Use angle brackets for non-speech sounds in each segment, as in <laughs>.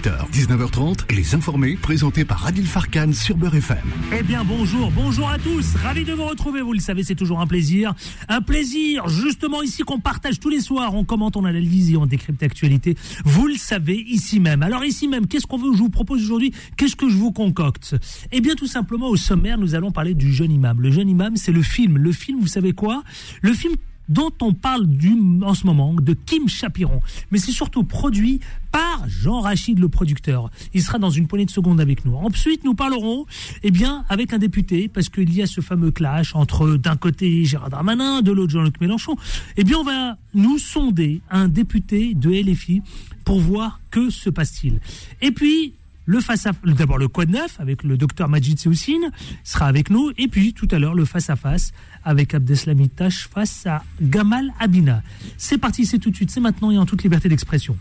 18h, 19h30, les informés présentés par Adil Farkan sur Beurre FM. Eh bien bonjour, bonjour à tous, ravi de vous retrouver, vous le savez c'est toujours un plaisir. Un plaisir justement ici qu'on partage tous les soirs, on commente, on analyse et on décrypte l'actualité. Vous le savez ici même. Alors ici même, qu'est-ce qu'on veut, je vous propose aujourd'hui, qu'est-ce que je vous concocte? Eh bien tout simplement au sommaire, nous allons parler du jeune imam. Le jeune imam c'est le film, le film vous savez quoi? Le film dont on parle du, en ce moment, de Kim Chapiron. Mais c'est surtout produit par Jean Rachid, le producteur. Il sera dans une poignée de secondes avec nous. Ensuite, nous parlerons, eh bien, avec un député, parce qu'il y a ce fameux clash entre, d'un côté, Gérard Darmanin, de l'autre, Jean-Luc Mélenchon. Eh bien, on va nous sonder un député de LFI pour voir que se passe-t-il. Et puis, le face à d'abord le code neuf avec le docteur Majid Seoussine sera avec nous et puis tout à l'heure le face à face avec Abdeslam Tash face à Gamal Abina. C'est parti, c'est tout de suite, c'est maintenant et en toute liberté d'expression.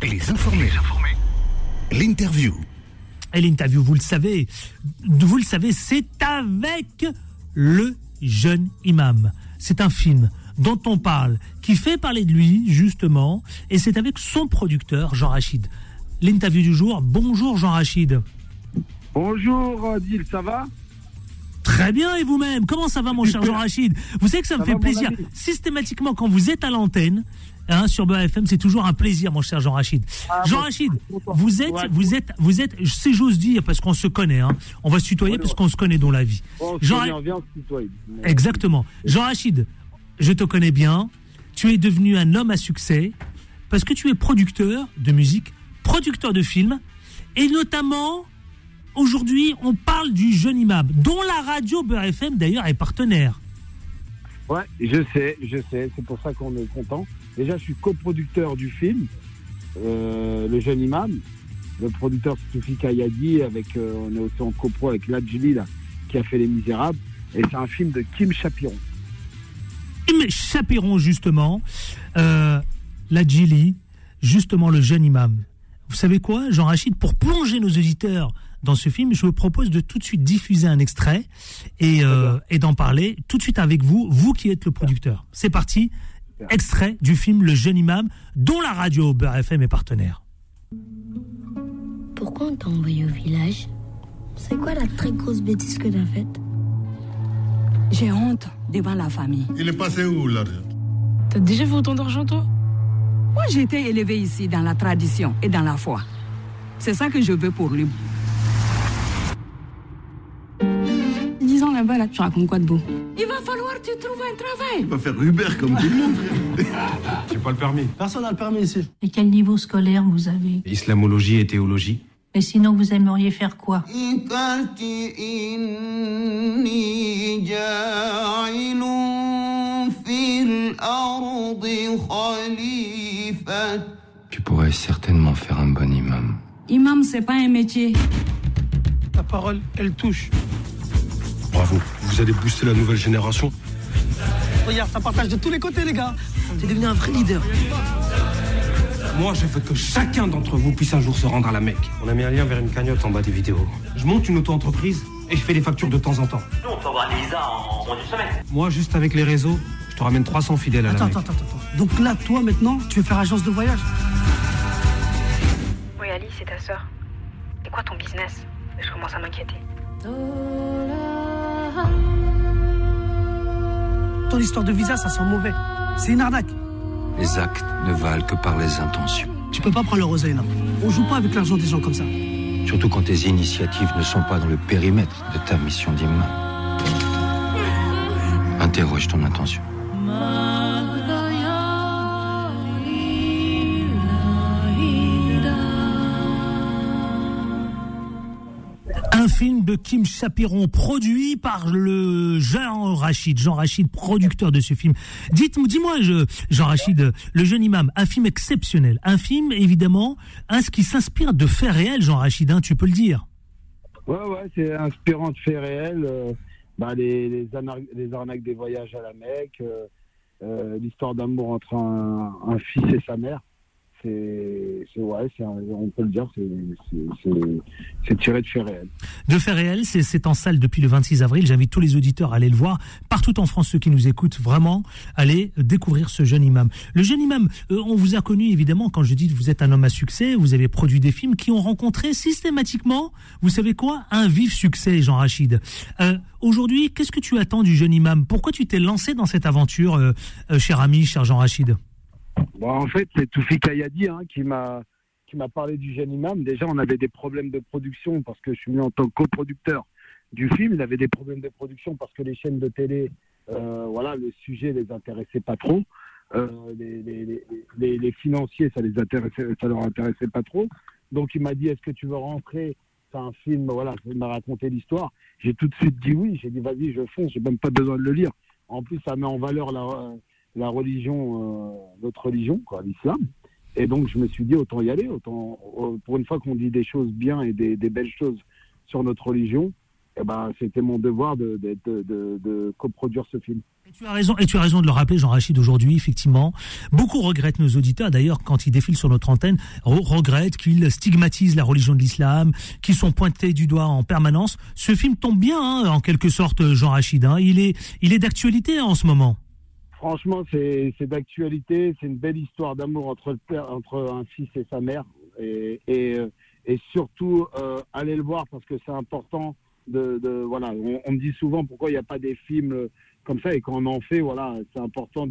Les informés. L'interview. Et l'interview, vous le savez, vous le savez, c'est avec le jeune imam. C'est un film dont on parle, qui fait parler de lui, justement, et c'est avec son producteur, Jean Rachid. L'interview du jour. Bonjour Jean Rachid. Bonjour Adil, ça va? Très bien, et vous-même? Comment ça va, mon cher <laughs> Jean Rachid Vous savez que ça, me fait plaisir. Systématiquement, quand vous êtes à l'antenne, hein, sur BFM, c'est toujours un plaisir, mon cher Jean Rachid. Ah, Jean Rachid, vous êtes, Ouais. vous êtes, vous êtes, si j'ose dire, parce qu'on se connaît, hein, on va se tutoyer Ouais, parce ouais. qu'on se connaît dans la vie. Bon, Jean- Exactement. Jean Rachid, je te connais bien. Tu es devenu un homme à succès parce que tu es producteur de musique, producteur de films, et notamment aujourd'hui, on parle du jeune imam, dont la radio Beurre FM d'ailleurs est partenaire. Ouais, je sais, je sais, c'est pour ça qu'on est content. Déjà, je suis coproducteur du film, euh, Le Jeune Imam. Le producteur c'est Soufi Kayadi, avec, euh, on est aussi en copro avec Ladjili, là, qui a fait Les Misérables. Et c'est un film de Kim Chapiron. Kim Chapiron, justement, euh, la Djili, justement le jeune imam. Vous savez quoi, Jean Rachid, pour plonger nos auditeurs dans ce film, je vous propose de tout de suite diffuser un extrait et, euh, et d'en parler tout de suite avec vous, vous qui êtes le producteur. C'est parti, extrait du film Le jeune imam, dont la radio Beurre FM est partenaire. Pourquoi on t'a envoyé au village? C'est quoi la très grosse bêtise que t'as faite? J'ai honte devant la famille. Il est passé où l'argent T'as déjà fait autant d'argent, toi? Moi, j'ai été élevée ici dans la tradition et dans la foi? C'est ça que je veux pour lui. Dix ans là-bas, là, tu racontes quoi de beau? Il va falloir que tu trouves un travail. Il va faire Uber comme tout le monde. <laughs> J'ai pas le permis. Personne n'a le permis ici. Et quel niveau scolaire vous avez? Islamologie et théologie. Et sinon, vous aimeriez faire quoi? Tu pourrais certainement faire un bon imam. Imam, c'est pas un métier. Ta parole, elle touche. Bravo. Vous allez booster la nouvelle génération. Regarde, ça partage de tous les côtés, les gars. T'es devenu un vrai leader. Moi, je veux que chacun d'entre vous puisse un jour se rendre à la Mecque. On a mis un lien vers une cagnotte en bas des vidéos. Je monte une auto-entreprise et je fais des factures de temps en temps. Nous, on peut avoir des visas en moins d'une semaine. Moi, juste avec les réseaux, je te ramène 300 fidèles à la Attends, Mecque. attends, attends, attends. Donc là, toi, maintenant, tu veux faire agence de voyage? Oui, Ali, c'est ta sœur. Et quoi ton business? Je commence à m'inquiéter. Ton histoire de visa, ça sent mauvais. C'est une arnaque. Les actes ne valent que par les intentions. Tu peux pas prendre le roseille. On joue pas avec l'argent des gens comme ça. Surtout quand tes initiatives ne sont pas dans le périmètre de ta mission d'imam. Interroge ton intention. Un film de Kim Chapiron, produit par le Jean Rachid, Jean Rachid, producteur de ce film. Dites-moi, dis-moi, je- Jean Rachid, le jeune imam, un film exceptionnel, un film évidemment, un qui s'inspire de faits réels, Jean Rachid, hein, tu peux le dire. Ouais, ouais, c'est inspirant de faits réels. euh, bah, les, arnaques des voyages à la Mecque, euh, l'histoire d'amour entre un, un fils et sa mère. C'est, ouais, on peut le dire, c'est, tiré de faits réels. De fait réel, c'est- en salle depuis le 26 avril. J'invite tous les auditeurs à aller le voir. Partout en France, ceux qui nous écoutent, vraiment, allez découvrir ce jeune imam. Le jeune imam, euh, on vous a connu évidemment quand je dis que vous êtes un homme à succès, vous avez produit des films qui ont rencontré systématiquement, vous savez quoi, un vif succès, Jean Rachid. Euh, Aujourd'hui, qu'est-ce que tu attends du jeune imam? Pourquoi tu t'es lancé dans cette aventure, euh, cher ami, cher Jean Rachid? En fait, c'est Toufi Kayadi hein, qui m'a qui m'a parlé du jeune imam. Déjà, on avait des problèmes de production parce que je suis venu en tant que coproducteur du film. Il avait des problèmes de production parce que les chaînes de télé, euh, voilà, le sujet les intéressait pas trop. Euh, les, les, les, les- les financiers, ça les intéressait, ça leur intéressait pas trop. Donc, il m'a dit, est-ce que tu veux rentrer C'est un film, voilà, il m'a raconté l'histoire. J'ai tout de suite dit oui. J'ai dit, vas-y, je fonce. J'ai même pas besoin de le lire. En plus, ça met en valeur la, la religion, euh, notre religion, quoi, l'islam. Et donc, je me suis dit, autant y aller, autant, euh, pour une fois qu'on dit des choses bien et des, des belles choses sur notre religion, eh ben, c'était mon devoir de, de, de, de- coproduire ce film. Tu as raison, et tu as raison de le rappeler, Jean Rachid, aujourd'hui, effectivement. Beaucoup regrettent nos auditeurs, d'ailleurs, quand ils défilent sur notre antenne, re- regrettent qu'ils stigmatisent la religion de l'islam, qu'ils sont pointés du doigt en permanence. Ce film tombe bien, hein, en quelque sorte, Jean Rachid. hein. Il est, il est d'actualité en ce moment. Franchement, c'est d'actualité. C'est une belle histoire d'amour entre, entre un fils et sa mère. Et, euh, et surtout, euh, allez le voir parce que c'est important. De, de- voilà, on, me dit souvent pourquoi il n'y a pas des films euh, comme ça et quand on en fait, voilà, c'est important.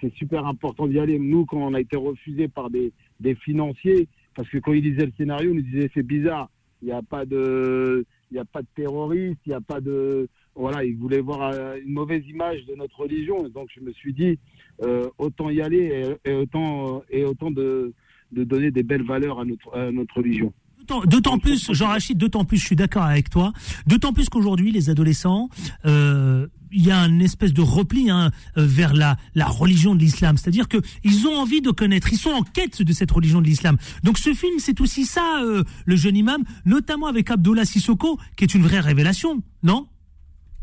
C'est super important d'y aller. Nous, quand on a été refusé par des, des financiers, parce que quand ils lisaient le scénario, ils nous disaient c'est bizarre. Il n'y a pas de, il n'y a pas de terroristes, il n'y a pas de, voilà, ils voulaient voir euh, une mauvaise image de notre religion. Donc je me suis dit, euh, autant y aller et, et autant, et autant de, de donner des belles valeurs à notre, à notre religion. D'autant- D'autant plus, Jean Rachid, d'autant plus, je suis d'accord avec toi, d'autant plus qu'aujourd'hui, les adolescents, euh, il y a une espèce de repli hein, euh, vers la, la religion de l'islam. C'est-à-dire que ils ont envie de connaître, ils sont en quête de cette religion de l'islam. Donc ce film, c'est aussi ça, euh, le jeune imam, notamment avec Abdullah Sissoko, qui est une vraie révélation, non?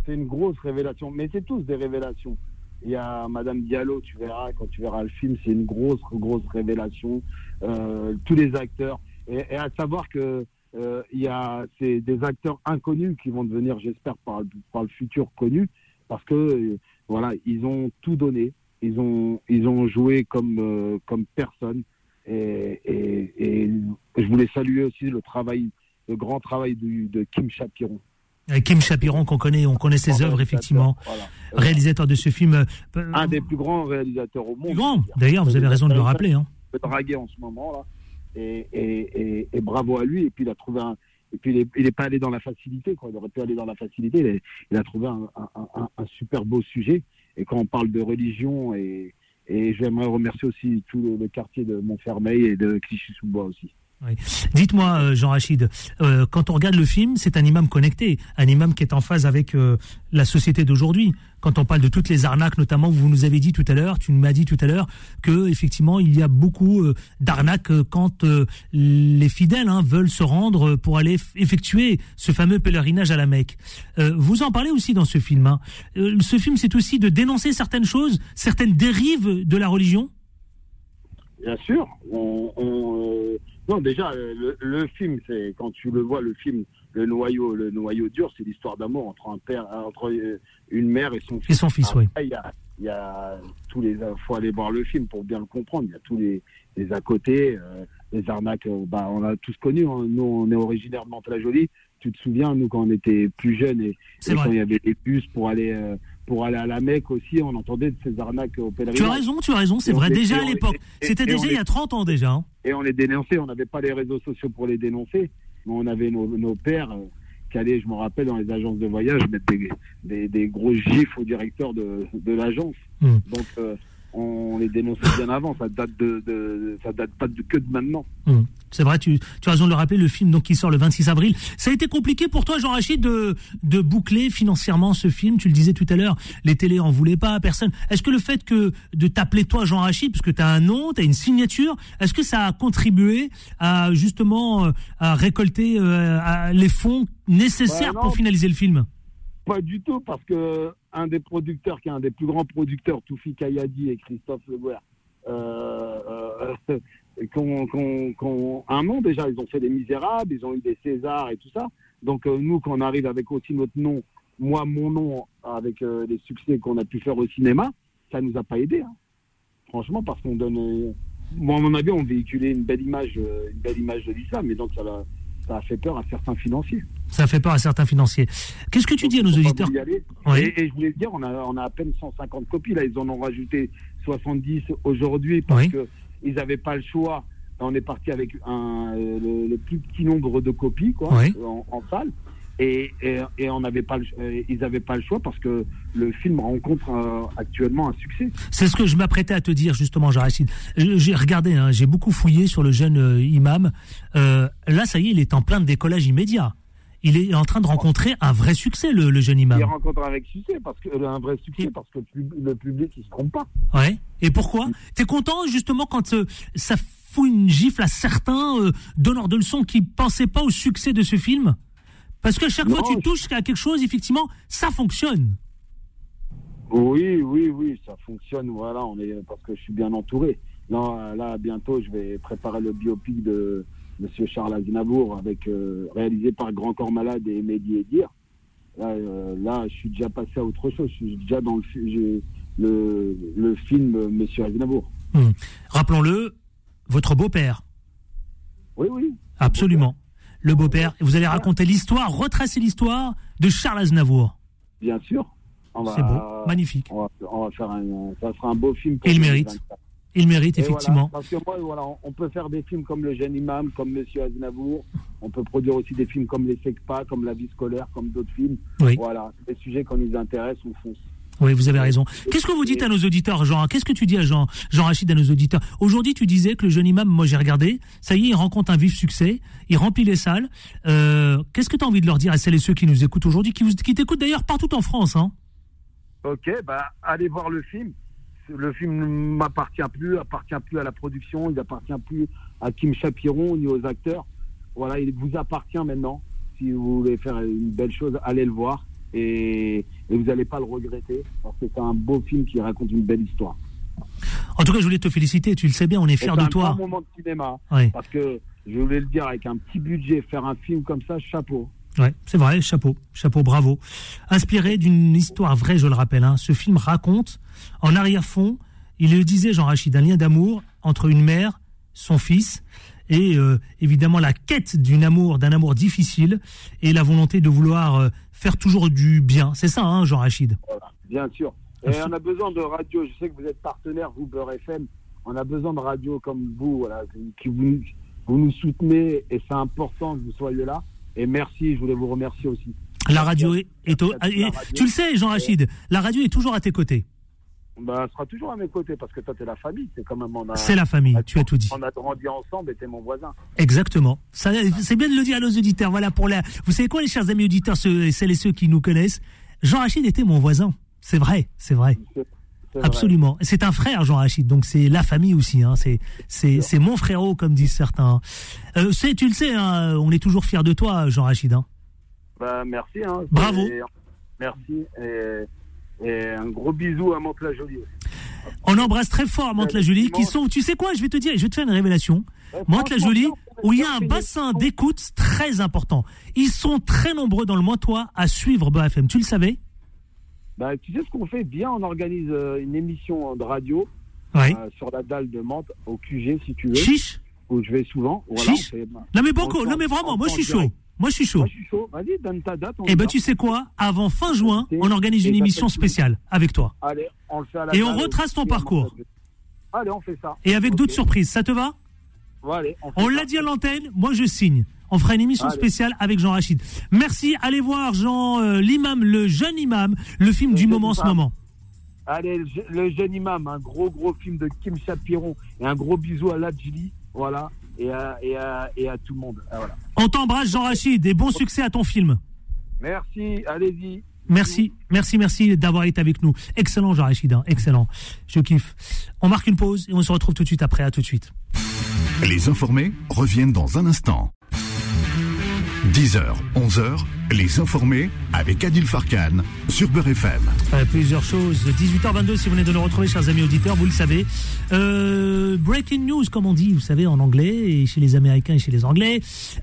C'est une grosse révélation, mais c'est tous des révélations. Il y a Madame Diallo, tu verras, quand tu verras le film, c'est une grosse, grosse révélation. Euh, tous les acteurs. Et, à savoir que euh, y a c'est des acteurs inconnus qui vont devenir, j'espère, par, par le futur connus, parce que euh, voilà, ils ont tout donné. Ils ont, ils ont joué comme, comme personne. Et, je voulais saluer aussi le travail, le grand travail de Kim Chapiron. Avec Kim Chapiron, qu'on connaît, on connaît ses œuvres, effectivement. Voilà. Réalisateur de ce film. euh, un des plus grands réalisateurs au monde. Plus grand. D'ailleurs, vous avez raison de le rappeler. Hein. draguer en ce moment là. Et, et, et, et bravo à lui. Et puis il a trouvé un. Et puis il est, il est pas allé dans la facilité. Quoi. Il aurait pu aller dans la facilité. Il, est- il a trouvé un, un, un, un super beau sujet. Et quand on parle de religion, et, et j'aimerais remercier aussi tout le, le quartier de Montfermeil et de Clichy-sous-Bois aussi. Dites-moi, euh, Jean Rachid, euh, quand on regarde le film, c'est un imam connecté, un imam qui est en phase avec euh, la société d'aujourd'hui. Quand on parle de toutes les arnaques, notamment, vous nous avez dit tout à l'heure, tu m'as dit tout à l'heure que effectivement il y a beaucoup d'arnaques quand les fidèles hein, veulent se rendre pour aller effectuer ce fameux pèlerinage à la Mecque. Vous en parlez aussi dans ce film. hein. Ce film, c'est aussi de dénoncer certaines choses, certaines dérives de la religion? Bien sûr. On, non, déjà, euh, le, le film, c'est quand tu le vois, le film, le noyau, le noyau dur, c'est l'histoire d'amour entre un père, entre euh, une mère et son fils. Et son fils, oui. Il y a, il y a tous les, faut aller voir le film pour bien le comprendre. Il y a tous les, les à côté, euh, les arnaques. euh, bah, on a tous connu. hein. Nous, on est originaire de Mantes-la-Jolie. Tu te souviens, nous, quand on était plus jeunes et, quand il y avait des bus pour aller, euh, pour aller à la Mecque aussi, on entendait de ces arnaques au pèlerinage. Tu as raison, tu as raison, c'est vrai. Déjà à l'époque, c'était déjà il y a 30 ans déjà. hein. et on les dénonçait. On n'avait pas les réseaux sociaux pour les dénoncer, mais on avait nos, nos pères euh, qui allaient, je me rappelle, dans les agences de voyage, mettre des, des, des gros gifs au directeur de, de l'agence. Mm. Donc, euh, on les dénonçait <laughs> bien avant. Ça date de, de- ça date pas de, que de maintenant. Hum, C'est vrai, tu, tu as raison de le rappeler, le film donc, qui sort le 26 avril. Ça a été compliqué pour toi, Jean-Rachid, de, de boucler financièrement ce film. Tu le disais tout à l'heure, les télés en voulaient pas, personne. Est-ce que le fait que de t'appeler toi Jean-Rachid, parce que tu as un nom, tu as une signature, est-ce que ça a contribué à justement euh, à récolter euh, à- les fonds nécessaires Bah, non. pour finaliser le film? Pas du tout, parce que un des producteurs, qui est un des plus grands producteurs, Toufi Kayadi et Christophe Le Guer, euh, euh, <laughs> un nom déjà, ils ont fait des Misérables, ils ont eu des Césars et tout ça. Donc euh, nous, quand on arrive avec aussi notre nom, moi, mon nom, avec euh, les succès qu'on a pu faire au cinéma, ça nous a pas aidé. hein. Franchement, parce qu'on donne, euh, moi, à mon avis, on véhiculait une belle image, une belle image de l'islam, et donc ça a fait peur à certains financiers. Ça fait peur à certains financiers. Qu'est-ce que tu dis à nos auditeurs. Oui. Et, et je voulais dire, on a, on a à peine 150 copies. Là, ils en ont rajouté 70 aujourd'hui parce que ils n'avaient pas le choix. On est parti avec un, euh, le, le plus petit nombre de copies quoi, Oui. en, en salle. Et, et, et on n'avait pas, le- euh, ils n'avaient pas le choix parce que le film rencontre euh, actuellement un succès. C'est ce que je m'apprêtais à te dire justement, Jean-Rachid. Je- J'ai regardé, hein, j'ai beaucoup fouillé sur le jeune euh, imam. Euh, là, ça y est, il est en plein décollage immédiat. Il est en train de rencontrer un vrai succès, le, le jeune imam. Il rencontre avec succès parce que euh, un vrai succès parce que le pub- le public il se trompe pas. Ouais. Et pourquoi? T'es content justement quand euh, ça fout une gifle à certains euh, donneurs de leçons qui pensaient pas au succès de ce film? Parce que chaque fois Non, tu touches à quelque chose, effectivement, ça fonctionne. Oui, oui, oui, ça fonctionne. Voilà, on est parce que je suis bien entouré. Là, là, bientôt, je vais préparer le biopic de Monsieur Charles Aznavour, avec euh, réalisé par Grand Corps Malade et Mehdi Edir. Là, euh, là, je suis déjà passé à autre chose. Je suis déjà dans le, film euh, Monsieur Aznavour. Hmm. Rappelons-le, votre beau-père. Oui, oui. Absolument. Le beau-père. Vous allez raconter l'histoire, retracer l'histoire de Charles Aznavour. Bien sûr. C'est beau, magnifique. On va, on va faire un, ça sera un beau film. Et il mérite. Il mérite, Et effectivement. voilà, parce que moi, voilà, on- peut faire des films comme Le Jeune Imam, comme Monsieur Aznavour. On peut produire aussi des films comme Les Secpas, comme La vie scolaire, comme d'autres films. Oui. Voilà, des sujets qu'on nous intéresse, on fonce. Oui, vous avez raison. Qu'est-ce que vous dites à nos auditeurs, Jean? Qu'est-ce que tu dis à Jean, Jean Rachid à nos auditeurs? Aujourd'hui, tu disais que le jeune imam, moi j'ai regardé, ça y est, il rencontre un vif succès, il remplit les salles. Euh, Qu'est-ce que tu as envie de leur dire à celles et ceux qui nous écoutent aujourd'hui, qui, vous- qui t'écoutent d'ailleurs partout en France hein? Ok, bah allez voir le film. Le film ne m'appartient plus, appartient plus à la production, il appartient plus à Kim Chapiron ni aux acteurs. Voilà, il vous appartient maintenant. Si vous voulez faire une belle chose, allez le voir et, et vous n'allez pas le regretter parce que c'est un beau film qui raconte une belle histoire. En tout cas, je voulais te féliciter, tu le sais bien, on est fiers c'est de un toi. grand moment de cinéma. Oui. Parce que je voulais le dire, avec un petit budget, faire un film comme ça, chapeau. Ouais, c'est vrai, chapeau, chapeau, bravo. Inspiré d'une histoire vraie, je le rappelle, hein, ce film raconte, en arrière-fond, il le disait Jean Rachid, un lien d'amour entre une mère, son fils, et euh, évidemment la quête d'un amour, d'un amour difficile, et la volonté de vouloir euh, faire toujours du bien. C'est ça, hein, Jean Rachid Voilà, bien sûr. Et on a besoin de radio. Je sais que vous êtes partenaire, vous, Beurre FM. On a besoin de radio comme vous, voilà, qui vous, vous nous soutenez, et c'est important que vous soyez là. Et merci, je voulais vous remercier aussi. La radio est, est au- Merci à et- la radio. tu le sais, Jean Rachid, la radio est toujours à tes côtés. Elle sera toujours à mes côtés parce que toi, t'es la famille. C'est quand même. on a- C'est la famille, tu as tout dit. On a grandi ensemble et t'es mon voisin. Exactement. Ça, c'est bien de le dire à nos auditeurs. Voilà pour la. Vous savez quoi, les chers amis auditeurs, ceux, celles et ceux qui nous connaissent, Jean Rachid était mon voisin. C'est vrai, c'est vrai. Absolument. C'est un frère, Jean Rachid. Donc c'est la famille aussi. Hein. C'est c'est c'est mon frérot, comme disent certains. Euh, c'est tu le sais. Hein, on est toujours fiers de toi, Jean Rachid. Hein. Bah, merci. Hein. Bravo. Et- merci. Et, et un gros bisou à Mantes-la-Jolie. On embrasse très fort Mantes-la-Jolie, qui sont. Tu sais quoi Je vais te dire. Je vais te faire une révélation. Mantes-la-Jolie, où il y a un bassin d'écoute très important. Ils sont très nombreux dans le Montois à suivre BFM. Tu le savais? Bah, tu sais ce qu'on fait? Bien On organise euh, une émission de radio euh, sur la dalle de Mantes, au QG, si tu veux. Chiche Où je vais souvent. Voilà, Chiche on fait- Non mais fait non mais vraiment, en- moi je suis chaud. Moi je suis chaud. Moi, je suis chaud. Vas-y, donne ta date. on Eh ben tu sais quoi? Avant fin juin, on organise une émission tout le monde. spéciale avec toi. Allez, on le fait à la Et on retrace ton parcours. Allez, on fait ça. Et avec d'autres surprises, ça te va? Allez, on l'a dit à l'antenne, moi je signe. On fera une émission Allez. spéciale avec Jean Rachid. Merci, allez voir Jean euh, l'imam, le jeune imam, le film du moment en ce moment. Allez, le jeune imam, un gros gros film de Kim Chapiron et un gros bisou à Ladjili, voilà, et à, et à, et à tout le monde. Ah, voilà. On t'embrasse Jean Rachid et bon succès à ton film. Merci, allez-y. Merci, merci, merci d'avoir été avec nous. Excellent Jean Rachid, hein, excellent. Je kiffe. On marque une pause et on se retrouve tout de suite après. À tout de suite. Les informés reviennent dans un instant. 10h, 11h, les informés avec Adil Farkan sur Beurre FM. Euh, plusieurs choses. 18h22, si vous venez de nous retrouver, chers amis auditeurs, vous le savez. Euh, breaking news, comme on dit, vous savez, en anglais, et chez les Américains et chez les Anglais.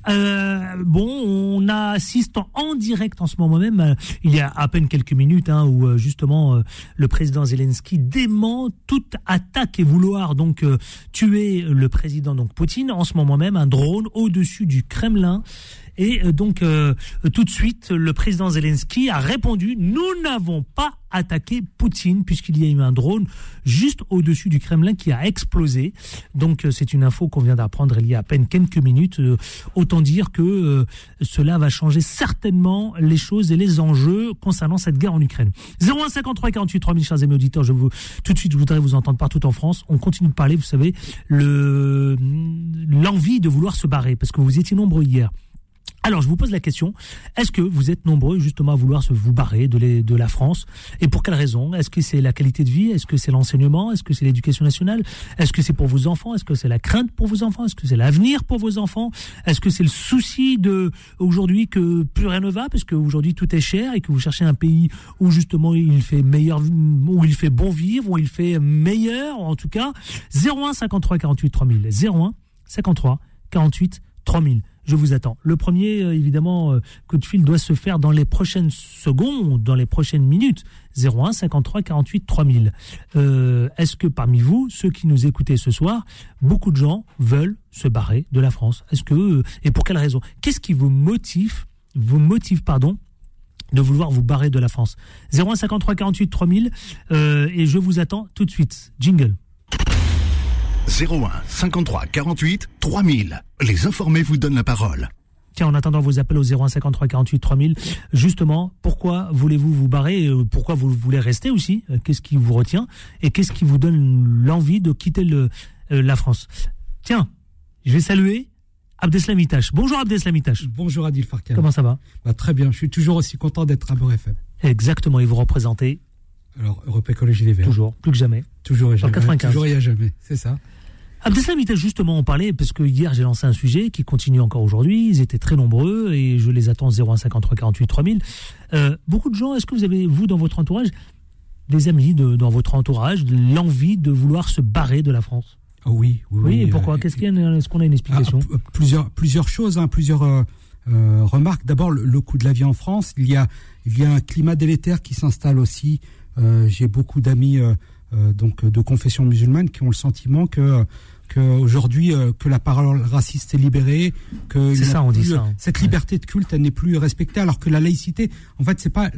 Euh, bon, on assiste en direct en ce moment même, euh, il y a à peine quelques minutes, hein, où euh, justement le président Zelensky dément toute attaque et vouloir donc tuer le président donc Poutine. En ce moment même, un drone au-dessus du Kremlin. Et euh, donc, euh, tout de suite, le président Zelensky a répondu Nous n'avons pas attaqué Poutine, puisqu'il y a eu un drone juste au-dessus du Kremlin qui a explosé. Donc, euh, c'est une info qu'on vient d'apprendre il y a à peine quelques minutes. Euh, autant dire que euh, cela va changer certainement les choses et les enjeux concernant cette guerre en Ukraine. 0153 48 3000, chers amis auditeurs, je vous, tout de suite, je voudrais vous entendre partout en France. On continue de parler, vous savez, le l'envie de vouloir se barrer, parce que vous étiez nombreux hier. Alors, je vous pose la question, est-ce que vous êtes nombreux justement à vouloir se vous barrer de, la France? Et pour quelle raison? Est-ce que c'est la qualité de vie? Est-ce que c'est l'enseignement? Est-ce que c'est l'éducation nationale? Est-ce que c'est pour vos enfants? Est-ce que c'est la crainte pour vos enfants? Est-ce que c'est l'avenir pour vos enfants? Est-ce que c'est le souci de aujourd'hui que plus rien ne va parce qu'aujourd'hui tout est cher et que vous cherchez un pays où justement il fait meilleur, où il fait bon vivre, où il fait meilleur en tout cas? 01 53 48 3000 01 53 48 3000. Je vous attends. Le premier, euh, évidemment, euh, coup de fil doit se faire dans les prochaines secondes, dans les prochaines minutes. 01 53 48 3000. Euh, Est-ce que parmi vous, ceux qui nous écoutez ce soir, beaucoup de gens veulent se barrer de la France? Est-ce que euh, et pour quelle raison? Qu'est-ce qui vous motive, vous motive, pardon, de vouloir vous barrer de la France? 01 53 48 3000 euh, et je vous attends tout de suite. Jingle. 01 53 48 3000. Les informés vous donnent la parole. Tiens, en attendant vos appels au 01 53 48 3000, justement, pourquoi voulez-vous vous barrer euh, Pourquoi vous voulez rester aussi? Euh, Qu'est-ce qui vous retient? Et qu'est-ce qui vous donne l'envie de quitter le, euh, la France? Tiens, je vais saluer Abdeslam Itache. Bonjour Abdeslam Itache. Bonjour Adil Farkan. Comment ça va? Bah, Très bien, je suis toujours aussi content d'être à Beurre FM. Exactement, et vous représentez Alors, Europe Écologie Les Verts. toujours, plus que jamais. Toujours et jamais. 95. Toujours et à jamais, c'est ça. Abdeslam Itache, justement, on parlait, parce que hier j'ai lancé un sujet qui continue encore aujourd'hui, ils étaient très nombreux, et je les attends 01 53 48 3000. Euh, beaucoup de gens, est-ce que vous avez, vous, dans votre entourage, des amis de, dans votre entourage, l'envie de vouloir se barrer de la France? Ah oui, oui, Oui, et pourquoi? euh, Qu'est-ce qu'il y a Est-ce qu'on a une explication? Ah, plusieurs, plusieurs choses, hein, plusieurs euh, euh, remarques. D'abord, le, le coût de la vie en France. Il y a, il y a un climat délétère qui s'installe aussi. Euh, J'ai beaucoup d'amis euh, euh, donc de confession musulmane qui ont le sentiment que que aujourd'hui euh, que la parole raciste est libérée, que ça, on dit ça, euh, hein. cette liberté de culte elle n'est plus respectée, alors que la laïcité, en fait, c'est pas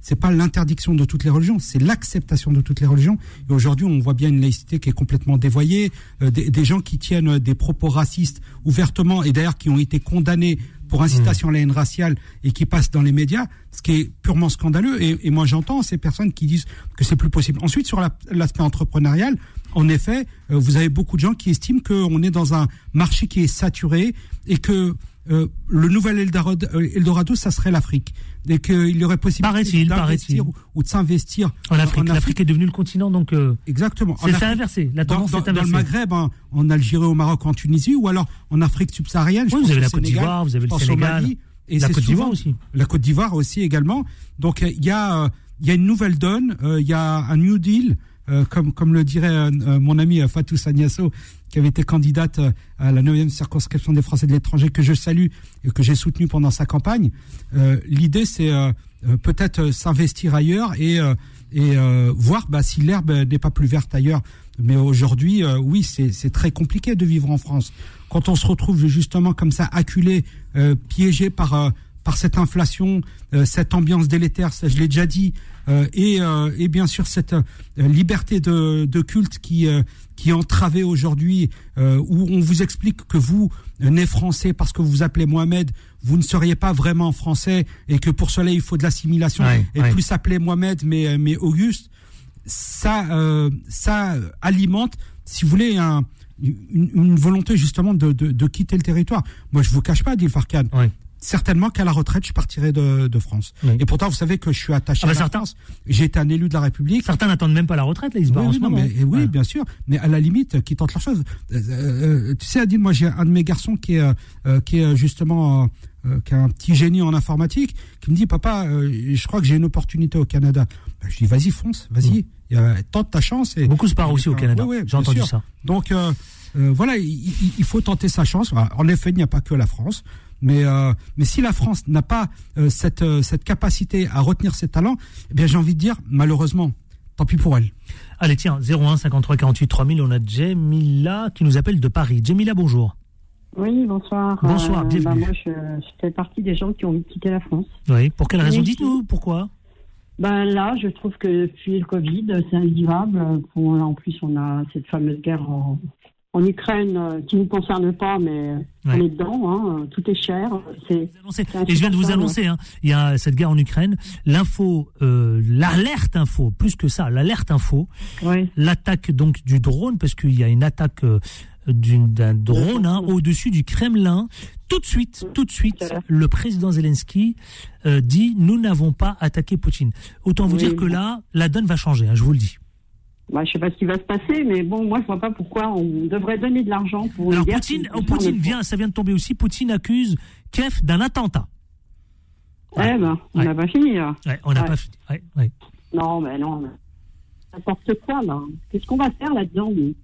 c'est pas l'interdiction de toutes les religions, c'est l'acceptation de toutes les religions. Et aujourd'hui, on voit bien une laïcité qui est complètement dévoyée, euh, des, des gens qui tiennent euh, des propos racistes ouvertement et d'ailleurs qui ont été condamnés pour incitation à la haine raciale et qui passent dans les médias, ce qui est purement scandaleux. Et, moi, j'entends ces personnes qui disent que c'est plus possible. Ensuite, sur la- l'aspect entrepreneurial, en effet, euh, vous avez beaucoup de gens qui estiment qu'on est dans un marché qui est saturé et que euh, le nouvel Eldorado, euh, Eldorado, ça serait l'Afrique. Et qu'il y aurait possibilité d'investir ou, de s'investir En Afrique, l'Afrique est devenue le continent, donc euh, Exactement. En c'est inversé. La tendance dans- est dans le inversée. Maghreb, en, en Algérie, au Maroc, en Tunisie, ou alors en Afrique subsaharienne. je Oui, vous avez la Côte d'Ivoire, vous avez le Sénégal, et la Côte d'Ivoire aussi. La Côte d'Ivoire aussi également. Donc il y a euh, il y a une nouvelle donne, il y a un New Deal, euh, comme le dirait euh, euh, mon ami Fatou Sagnasso, qui avait été candidate à la 9e circonscription des Français de l'étranger, que je salue et que j'ai soutenu pendant sa campagne. L'idée c'est peut-être s'investir ailleurs et voir bah, si l'herbe n'est pas plus verte ailleurs. Mais aujourd'hui, oui, c'est très compliqué de vivre en France. Quand on se retrouve justement comme ça, acculé, piégé par cette inflation, cette ambiance délétère, ça je l'ai déjà dit, et, euh, et bien sûr cette euh, liberté de, de culte qui euh, qui est entravée aujourd'hui, euh, où on vous explique que vous, euh, né français parce que vous vous appelez Mohamed, vous ne seriez pas vraiment français et que pour cela il faut de l'assimilation Ouais, et ouais. plus s'appeler Mohamed mais euh, mais Auguste ça, euh, ça alimente, si vous voulez, un, une, une volonté justement de, de, de quitter le territoire. Moi, je vous cache pas, Adil Farkan. Certainement qu'à la retraite, je partirai de, de France. Et pourtant, vous savez que je suis attaché Ah bah à la certains- France. J'ai été un élu de la République. Certains n'attendent même pas la retraite, là, ils se barrent Oui, en oui, ce non, moment. mais, et oui, bien sûr. Mais à la limite, qui tentent leur chose. Euh, euh, tu sais, Adil, moi, j'ai un de mes garçons qui est, euh, qui est justement, qui a un petit génie en informatique, qui me dit, papa, je crois que j'ai une opportunité au Canada. Ben, je dis, vas-y, fonce, vas-y. Tente ta chance. Et, Beaucoup se barrent aussi au Canada. Oui, oui, J'ai entendu sûr. ça. Donc, voilà, il, faut tenter sa chance. En effet, il n'y a pas que la France. Mais, euh, mais si la France n'a pas euh, cette, euh, cette capacité à retenir ses talents, eh bien, j'ai envie de dire, malheureusement, tant pis pour elle. Allez, tiens, 01 53 48 3000, on a Jemila qui nous appelle de Paris. Jemila, bonjour. Oui, bonsoir. Bonsoir, Euh, bienvenue. bah, moi, je, je fais partie des gens qui ont envie de quitter la France. Oui, pour quelle raison. Dites-nous, pourquoi? Ben là, je trouve que depuis le Covid, c'est invivable. Bon, en plus, on a cette fameuse guerre en, en Ukraine euh, qui ne nous concerne pas, mais on est dedans. hein. Tout est cher. C'est, Et je viens de vous annoncer, hein, il y a cette guerre en Ukraine, l'info, euh, l'alerte info, plus que ça, l'alerte info, l'attaque donc du drone, parce qu'il y a une attaque euh, d'une- d'un drone hein, au-dessus du Kremlin. Tout de suite, tout de suite, le président Zelensky euh, dit nous n'avons pas attaqué Poutine. Autant vous Oui, dire que là, la donne va changer, hein, je vous le dis. Bah, je sais pas ce qui va se passer, mais bon, moi, je vois pas pourquoi on devrait donner de l'argent pour une Alors guerre Poutine, qui Poutine vient, ça vient de tomber aussi. Poutine accuse Kiev d'un attentat. Eh ben, on n'a pas fini, là. Ouais, on n'a Ouais. pas fini. Ouais, ouais. Non, mais non. N'importe quoi, là. Qu'est-ce qu'on va faire là-dedans nous?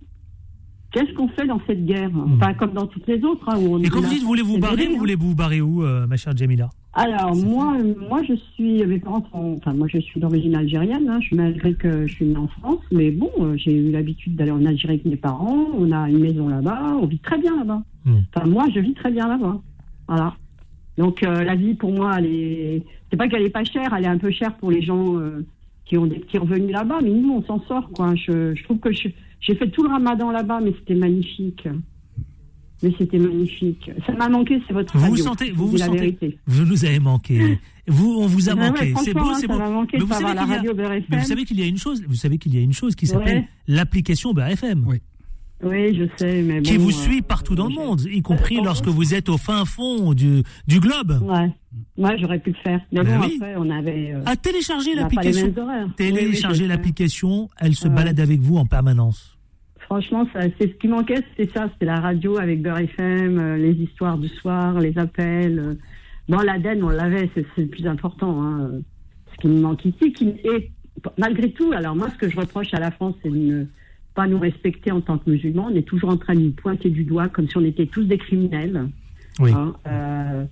Qu'est-ce qu'on fait dans cette guerre Pas comme dans toutes les autres. hein, où on. Et est vous dites voulez-vous barrer, vous hein. voulez vous barrer où, euh, ma chère Jamila? Alors, moi, euh, moi, je suis. Mes parents sont. Enfin, moi, je suis d'origine algérienne. Hein, je suis malgré que je suis née en France. Mais bon, euh, j'ai eu l'habitude d'aller en Algérie avec mes parents. On a une maison là-bas. On vit très bien là-bas. Hmm. Enfin, moi, je vis très bien là-bas. Voilà. Donc, euh, la vie, pour moi, elle est. C'est pas qu'elle est pas chère. Elle est un peu chère pour les gens euh, qui ont des petits revenus là-bas. Mais nous, on s'en sort, quoi. Je, je trouve que je- j'ai fait tout le ramadan là-bas, mais c'était magnifique. Mais c'était magnifique. Ça m'a manqué, c'est votre Vous vous radio. sentez, vous vous la sentez, vérité. vous nous avez manqué. Vous, on vous a ouais, manqué. c'est beau, franchement, c'est beau. m'a manqué Mais de vous savez qu'il y a- radio Beurre mais vous FM. savez qu'il y a une chose, vous savez qu'il y a une chose qui s'appelle Ouais. l'application BFM. Oui. Oui, je sais, mais Qui vous euh, suit partout dans le monde, y compris lorsque vous êtes au fin fond du, du globe. Ouais. Ouais, j'aurais pu le faire. Mais Ben bon, oui. après, on avait. euh, À télécharger l'application. Oui, Télécharger l'application, elle se balade avec vous en permanence. Franchement, c'est ce qui manquait, c'était ça, c'était la radio avec Beurre FM, euh, les histoires du soir, les appels. euh. Bon, l'ADN, on l'avait, c'est c'est le plus important. Hein. Ce qui me manque ici, qui, et malgré tout, alors moi, ce que je reproche à la France, c'est de ne pas nous respecter en tant que musulmans. On est toujours en train de nous pointer du doigt comme si on était tous des criminels. Oui. Hein, euh,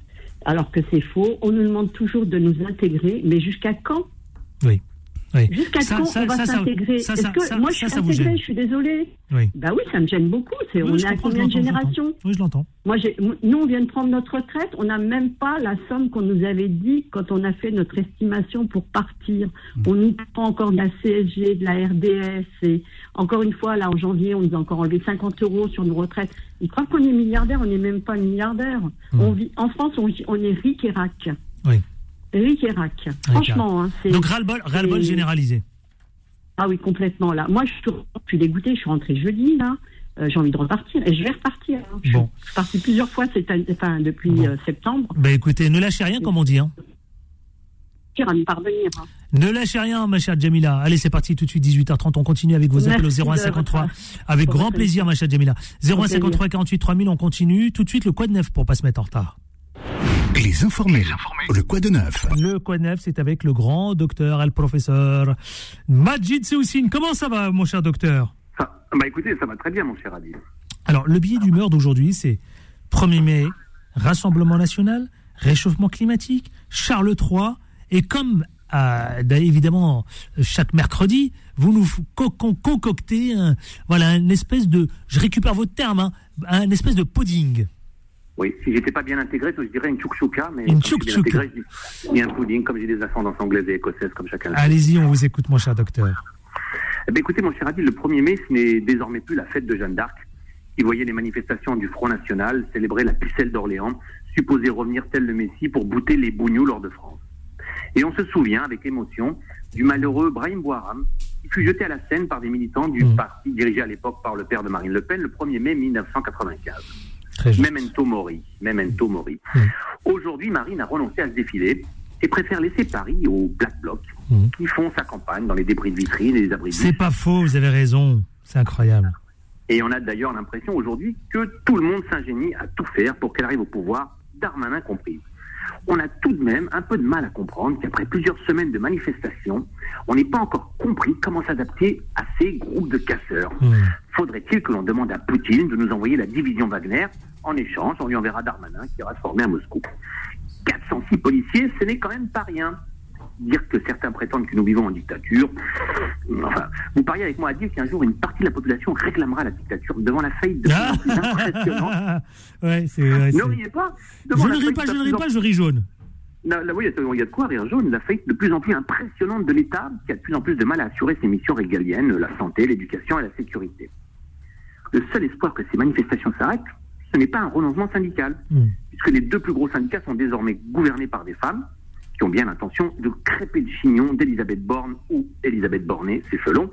alors que c'est faux. On nous demande toujours de nous intégrer, mais jusqu'à quand? Oui. Oui. Jusqu'à quand ça- on va s'intégrer Est-ce que moi je suis intégrée. Je suis désolée. Oui. Bah oui, ça me gêne beaucoup. Oui, on est à combien de générations Oui, je l'entends. Moi, nous, on vient de prendre notre retraite. On n'a même pas la somme qu'on nous avait dit quand on a fait notre estimation pour partir. Mm. On nous prend encore de la CSG, de la RDS. Et encore une fois, là, en janvier, on nous a encore enlevé 50 euros sur nos retraites. Ils croient qu'on est milliardaire. On n'est même pas milliardaire. On vit, en France, on, est ric et rac. Oui. Ric et rac. Franchement. Hein, c'est- Donc ras-le-bol, généralisé. ah oui, complètement. Là, moi, je suis, je suis dégoûtée. Je suis rentrée jeudi là. Euh, j'ai envie de repartir et je vais repartir. hein. Je, Bon. je suis partie plusieurs fois cette année, enfin depuis euh, septembre. Ben écoutez, ne lâchez rien, comme on dit. Hein. à me parvenir. hein. Ne lâchez rien, ma chère Jamila. Allez, c'est parti tout de suite, 18h30. On continue avec vos appels au Merci de 0153. votre- Avec grand plaisir, ma chère Jamila. 0153 48 3000, on continue. Tout de suite, le quoi de neuf pour pas se mettre en retard. Les informés. Le quoi de neuf Le quoi de neuf, c'est avec le grand docteur, le professeur Majid Seoussine. Comment ça va, mon cher docteur Bah écoutez, ça va très bien, mon cher Adil. Alors, le billet d'humeur d'aujourd'hui, c'est 1er mai, Rassemblement national, réchauffement climatique, Charles III, et comme euh, ben, évidemment chaque mercredi, vous nous co- co- concoctez un, voilà, une espèce de, je récupère votre terme, hein, un espèce de pudding. Oui, si j'étais pas bien intégré, je dirais une chouchouka, mais Une chouchouka. et un pudding, comme j'ai des ascendances anglaises et écossaises, comme chacun. Allez-y, on vous écoute, mon cher docteur. Eh écoutez, mon cher Adil, le 1er mai, ce n'est désormais plus la fête de Jeanne d'Arc, qui voyait les manifestations du Front National célébrer la pucelle d'Orléans, supposée revenir tel le Messie pour bouter les bougnous lors de France. Et on se souvient avec émotion du malheureux Brahim Bouharam, qui fut jeté à la Seine par des militants du parti dirigé à l'époque par le père de Marine Le Pen le 1er mai 1995. Memento Mori. Memento Mori. Aujourd'hui, Marine a renoncé à ce défilé et préfère laisser Paris aux Black Blocs qui font sa campagne dans les débris de vitrines et les abris de C'est pas faux, vous avez raison. C'est incroyable. Et on a d'ailleurs l'impression aujourd'hui que tout le monde s'ingénie à tout faire pour qu'elle arrive au pouvoir, Darmanin compris. On a tout de même un peu de mal à comprendre qu'après plusieurs semaines de manifestations, on n'ait pas encore compris comment s'adapter à ces groupes de casseurs. Faudrait-il que l'on demande à Poutine de nous envoyer la division Wagner En échange, on lui enverra Darmanin qui ira se former à Moscou. 406 policiers, ce n'est quand même pas rien. Dire que certains prétendent que nous vivons en dictature. Enfin, vous pariez avec moi à dire qu'un jour une partie de la population réclamera la dictature devant la faillite de <laughs> plus en plus impressionnante. ouais, ne riez pas. Je ne ris pas, je ne ris en pas, je ris jaune. Là, là, oui, il y a de quoi rire jaune. La faillite de plus en plus impressionnante de l'État, qui a de plus en plus de mal à assurer ses missions régaliennes, la santé, l'éducation et la sécurité. Le seul espoir que ces manifestations s'arrêtent, ce n'est pas un renoncement syndical, puisque les deux plus gros syndicats sont désormais gouvernés par des femmes qui ont bien l'intention de crêper le chignon d'Elisabeth Borne ou Elisabeth Borné, c'est selon.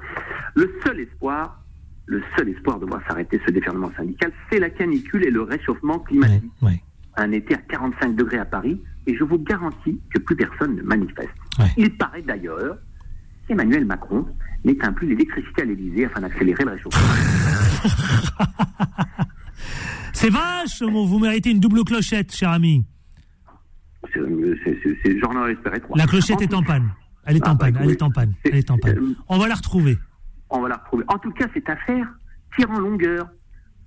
Le seul espoir, le seul espoir de voir s'arrêter ce déferlement syndical, c'est la canicule et le réchauffement climatique. Un été à 45 degrés à Paris, et je vous garantis que plus personne ne manifeste. Il paraît d'ailleurs qu'Emmanuel Macron n'éteint plus l'électricité à l'Élysée afin d'accélérer le réchauffement. <laughs> C'est vache, vous méritez une double clochette, cher ami. C'est- J'en aurais espéré trois. La clochette est en panne. Elle est Ah, en bah, panne, elle oui. est en panne, elle est en panne. On va la retrouver. On va la retrouver. En tout cas, cette affaire tire en longueur.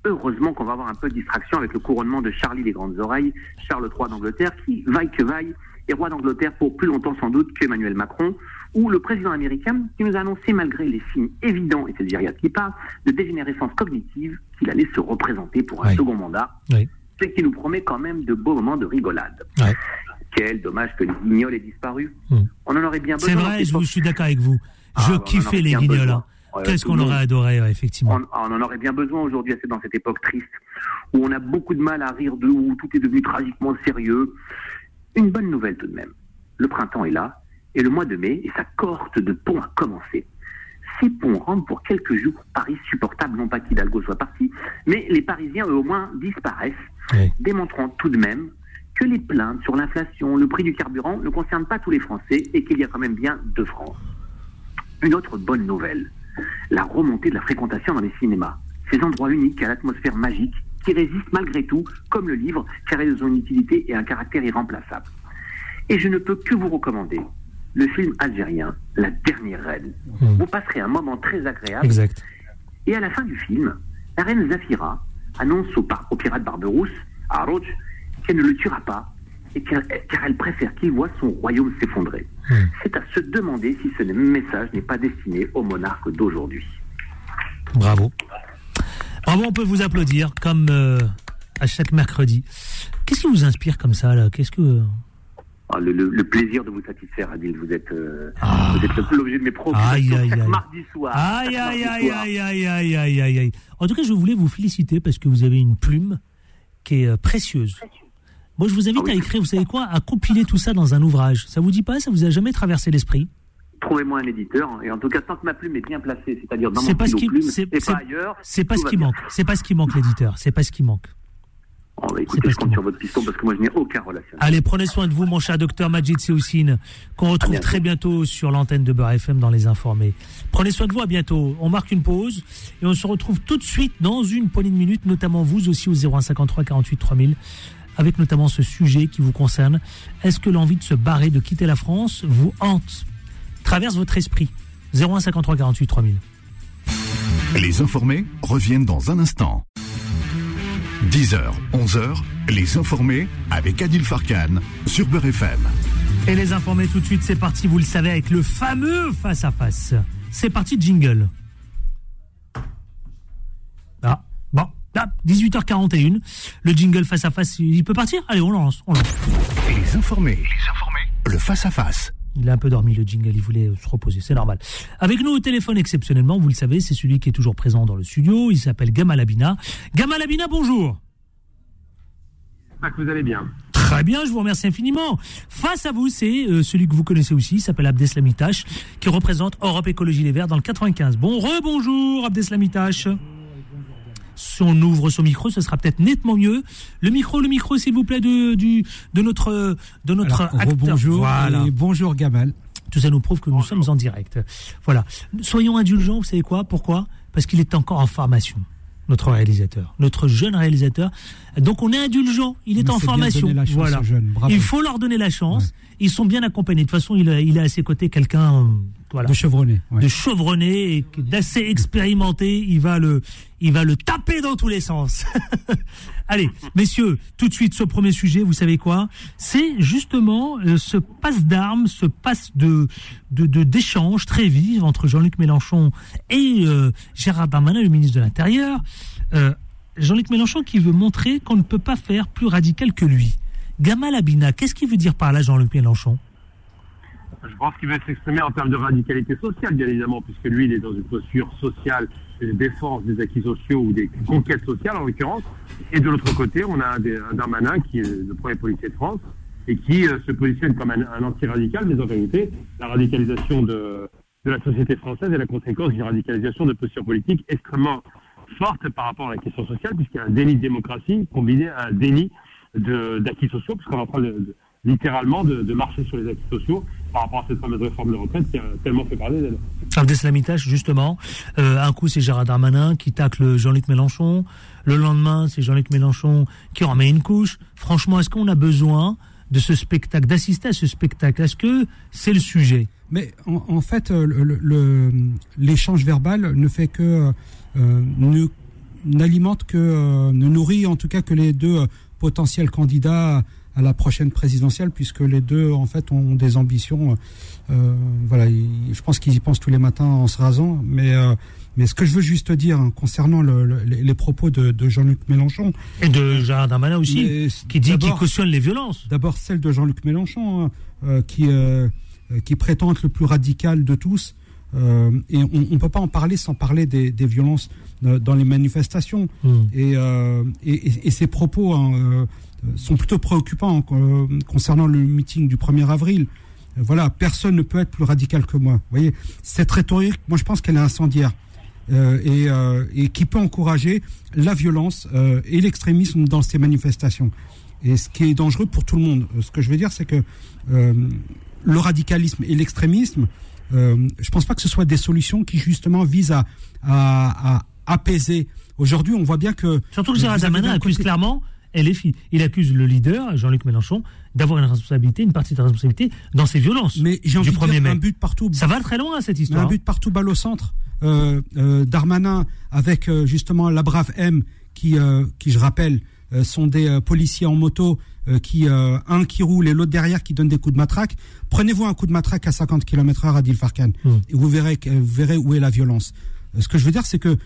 Heureusement qu'on va avoir un peu de distraction avec le couronnement de Charlie les Grandes Oreilles, Charles III d'Angleterre, qui, vaille que vaille, est roi d'Angleterre pour plus longtemps sans doute qu'Emmanuel Macron, ou le président américain qui nous a annoncé, malgré les signes évidents, et c'est gériatre qui parle, de dégénérescence cognitive, qu'il allait se représenter pour un second mandat, Oui. ce qui nous promet quand même de beaux moments de rigolade. Quel dommage que les guignols aient disparu. On en aurait bien besoin. C'est vrai, je, je suis d'accord avec vous. Ah, Je en kiffais les guignols. besoin. hein. Qu'est-ce qu'on aurait adoré, effectivement. On, on en aurait bien besoin aujourd'hui, dans cette époque triste, où on a beaucoup de mal à rire d'eux, où tout est devenu tragiquement sérieux. Une bonne nouvelle tout de même. Le printemps est là, et le mois de mai, et sa cohorte de ponts a commencé. Ces ponts rendent pour quelques jours Paris supportable, non pas qu'Hidalgo soit parti, mais les Parisiens, eux, au moins, disparaissent, démontrant tout de même que les plaintes sur l'inflation, le prix du carburant ne concernent pas tous les Français et qu'il y a quand même bien deux France. Une autre bonne nouvelle, la remontée de la fréquentation dans les cinémas. Ces endroits uniques à l'atmosphère magique qui résistent malgré tout, comme le livre, car ils ont une utilité et un caractère irremplaçable. Et je ne peux que vous recommander le film algérien, La Dernière Reine. Vous passerez un moment très agréable. Exact. Et à la fin du film, la reine Zafira annonce au, au pirate Barberousse, à Roach, qu'elle ne le tuera pas, et car elle préfère qu'il voit son royaume s'effondrer. C'est à se demander si ce message n'est pas destiné aux monarques d'aujourd'hui. Bravo. Bravo, on peut vous applaudir, comme euh, à chaque mercredi. Qu'est-ce qui vous inspire comme ça, là? Qu'est-ce que. Ah, le, le- le plaisir de vous satisfaire, Adil. Vous êtes, euh, vous êtes le- l'objet de mes Aïe, préoccupations aïe, chaque aïe. mardi soir. Aïe, aïe, aïe, soir. aïe, aïe, aïe, aïe, aïe, aïe. En tout cas, je voulais vous féliciter parce que vous avez une plume qui est euh, précieuse. Moi, je vous Ah invite à écrire, vous savez quoi, à compiler tout ça dans un ouvrage. Ça vous dit pas Ça vous a jamais traversé l'esprit? Trouvez-moi un éditeur, et en tout cas, tant que ma plume est bien placée, c'est-à-dire dans mon ce stylo qui, plume, c'est, pas ailleurs. c'est pas ce qui manque. C'est pas ce qui manque, l'éditeur. C'est pas ce qui manque. Oh, bah, écoutez, je compte sur votre piston parce que moi, je n'ai aucun relation. Allez, prenez soin de vous, mon cher docteur Majid Seoussine, qu'on retrouve très bientôt sur l'antenne de Beurre FM dans Les Informés. Prenez soin de vous, à bientôt. On marque une pause et on se retrouve tout de suite dans une poignée de minutes, notamment vous aussi au 0153 48 3000, avec notamment ce sujet qui vous concerne. Est-ce que l'envie de se barrer, de quitter la France, vous hante, traverse votre esprit? 0153 48 3000. Les informés reviennent dans un instant. 10h, 11h, les informés avec Adil Farkan sur Beurre FM. Et les informés tout de suite, c'est parti, vous le savez, avec le fameux face-à-face. C'est parti, jingle. Ah, bon, ah, 18h41, le jingle face-à-face, il peut partir? Allez, on lance, on lance. Les informés, les informés, le face-à-face. Il a un peu dormi le jingle, il voulait se reposer, c'est normal. Avec nous au téléphone exceptionnellement, vous le savez, c'est celui qui est toujours présent dans le studio, il s'appelle Gamal Abina. Gamal Abina, bonjour J'espère que vous allez bien. Très bien, je vous remercie infiniment. Face à vous, c'est euh, celui que vous connaissez aussi, il s'appelle Abdeslamitash, qui représente Europe Écologie Les Verts dans le 95. Bon, rebonjour Abdeslamitash. Si on ouvre son micro, ce sera peut-être nettement mieux. Le micro, le micro, s'il vous plaît, de, du, de notre, de notre Alors, acteur. rebonjour Voilà. et bonjour Gamal. Tout ça nous prouve que nous sommes en direct. Voilà. Soyons indulgents, vous savez quoi? Pourquoi? Parce qu'il est encore en formation, notre réalisateur, notre jeune réalisateur. Donc on est indulgent, il est Mais en formation. donner la chance voilà. Il faut leur donner la chance. Ils sont bien accompagnés. De toute façon, il a, il a à ses côtés quelqu'un voilà, De chevronné. ouais. de chevronné et d'assez expérimenté. Il va le, il va le taper dans tous les sens. <laughs> Allez, messieurs, tout de suite ce premier sujet, vous savez quoi? C'est justement euh, ce passe d'armes, ce passe de de de- d'échange très vif entre Jean-Luc Mélenchon et euh, Gérard Darmanin, le ministre de l'Intérieur. Euh, Jean-Luc Mélenchon qui veut montrer qu'on ne peut pas faire plus radical que lui. Gamal Abina, qu'est-ce qu'il veut dire par là, Jean-Luc Mélenchon? Je pense qu'il va s'exprimer en termes de radicalité sociale, bien évidemment, puisque lui, il est dans une posture sociale de défense des acquis sociaux ou des conquêtes sociales, en l'occurrence. Et de l'autre côté, on a un, Darmanin qui est le premier policier de France et qui euh, se positionne comme un, anti-radical, mais en réalité, la radicalisation de, la société française est la conséquence d'une radicalisation de posture politique extrêmement forte par rapport à la question sociale, puisqu'il y a un déni de démocratie combiné à un déni d'acquis sociaux, puisqu'on est en de- littéralement de, de marcher sur les acquis sociaux par rapport à cette fameuse réforme de retraite qui a tellement fait parler d'elle. Abdeslamitache, justement. Euh, un coup, c'est Gérard Darmanin qui tacle Jean-Luc Mélenchon. Le lendemain, c'est Jean-Luc Mélenchon qui en met une couche. Franchement, est-ce qu'on a besoin de ce spectacle, d'assister à ce spectacle? Est-ce que c'est le sujet? Mais en, en fait, euh, le- le- le- l'échange verbal ne fait que euh, ne n'alimente que euh, ne nourrit en tout cas que les deux potentiels candidats à la prochaine présidentielle, puisque les deux en fait ont des ambitions. euh, voilà, ils- je pense qu'ils y pensent tous les matins en se rasant. Mais euh, mais ce que je veux juste dire hein, concernant le- le- les, propos de, de Jean-Luc Mélenchon Et de Gérard Darmanin aussi, qui dit qu'il cautionne les violences. D'abord celle de Jean-Luc Mélenchon, hein, euh, qui, euh, euh, qui prétend être le plus radical de tous. Euh, et on ne peut pas en parler sans parler des, des violences euh, dans les manifestations. Mm. Et, euh, et, et- ces propos hein, euh, sont plutôt préoccupants euh, concernant le meeting du 1er avril. Euh, Voilà, personne ne peut être plus radical que moi. Vous voyez, cette rhétorique, moi je pense qu'elle est incendiaire. Euh, et, euh, et qui peut encourager la violence euh, et l'extrémisme dans ces manifestations. Et ce qui est dangereux pour tout le monde. Euh, Ce que je veux dire, c'est que euh, le radicalisme et l'extrémisme, euh, je pense pas que ce soit des solutions qui justement visent à, à, à apaiser. Aujourd'hui, on voit bien que Surtout que avez Darmanin accuse clairement LFI. Il accuse le leader, Jean-Luc Mélenchon, d'avoir une responsabilité, une partie de responsabilité dans ces violences. Mais j'ai envie de 1er dire un but partout. Ça va très loin, cette Mais histoire. un but partout balle au centre. Euh, euh, Darmanin avec euh, justement la brave M qui, qui je rappelle, sont des policiers en moto qui un qui roule et l'autre derrière qui donne des coups de matraque. Prenez-vous un coup de matraque à 50 km/h à Dilfarkan et vous verrez vous verrez où est la violence. Ce que je veux dire, c'est que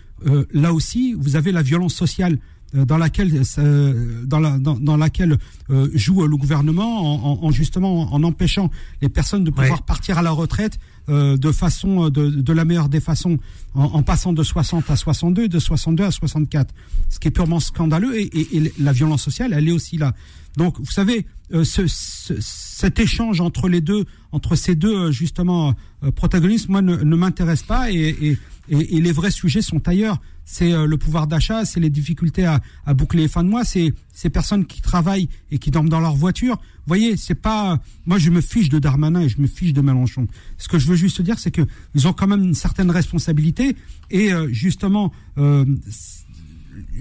là aussi, vous avez la violence sociale dans laquelle euh, dans, la, dans, dans laquelle euh, joue euh, le gouvernement en, en- en justement en empêchant les personnes de pouvoir Ouais. partir à la retraite euh, de façon euh, de, de la meilleure des façons en, en passant de 60 à 62 de 62 à 64 ce qui est purement scandaleux et, et- et la violence sociale elle est aussi là. Donc vous savez euh, ce, ce- cet échange entre les deux entre ces deux euh, justement euh, protagonistes moi ne, ne m'intéresse pas et, et les vrais sujets sont ailleurs c'est euh, le pouvoir d'achat, c'est les difficultés à, à boucler les fins de mois, c'est ces personnes qui travaillent et qui dorment dans leur voiture. Vous voyez, c'est pas. Moi, je me fiche de Darmanin et je me fiche de Mélenchon. Ce que je veux juste dire, c'est que ils ont quand même une certaine responsabilité et euh, justement. Euh,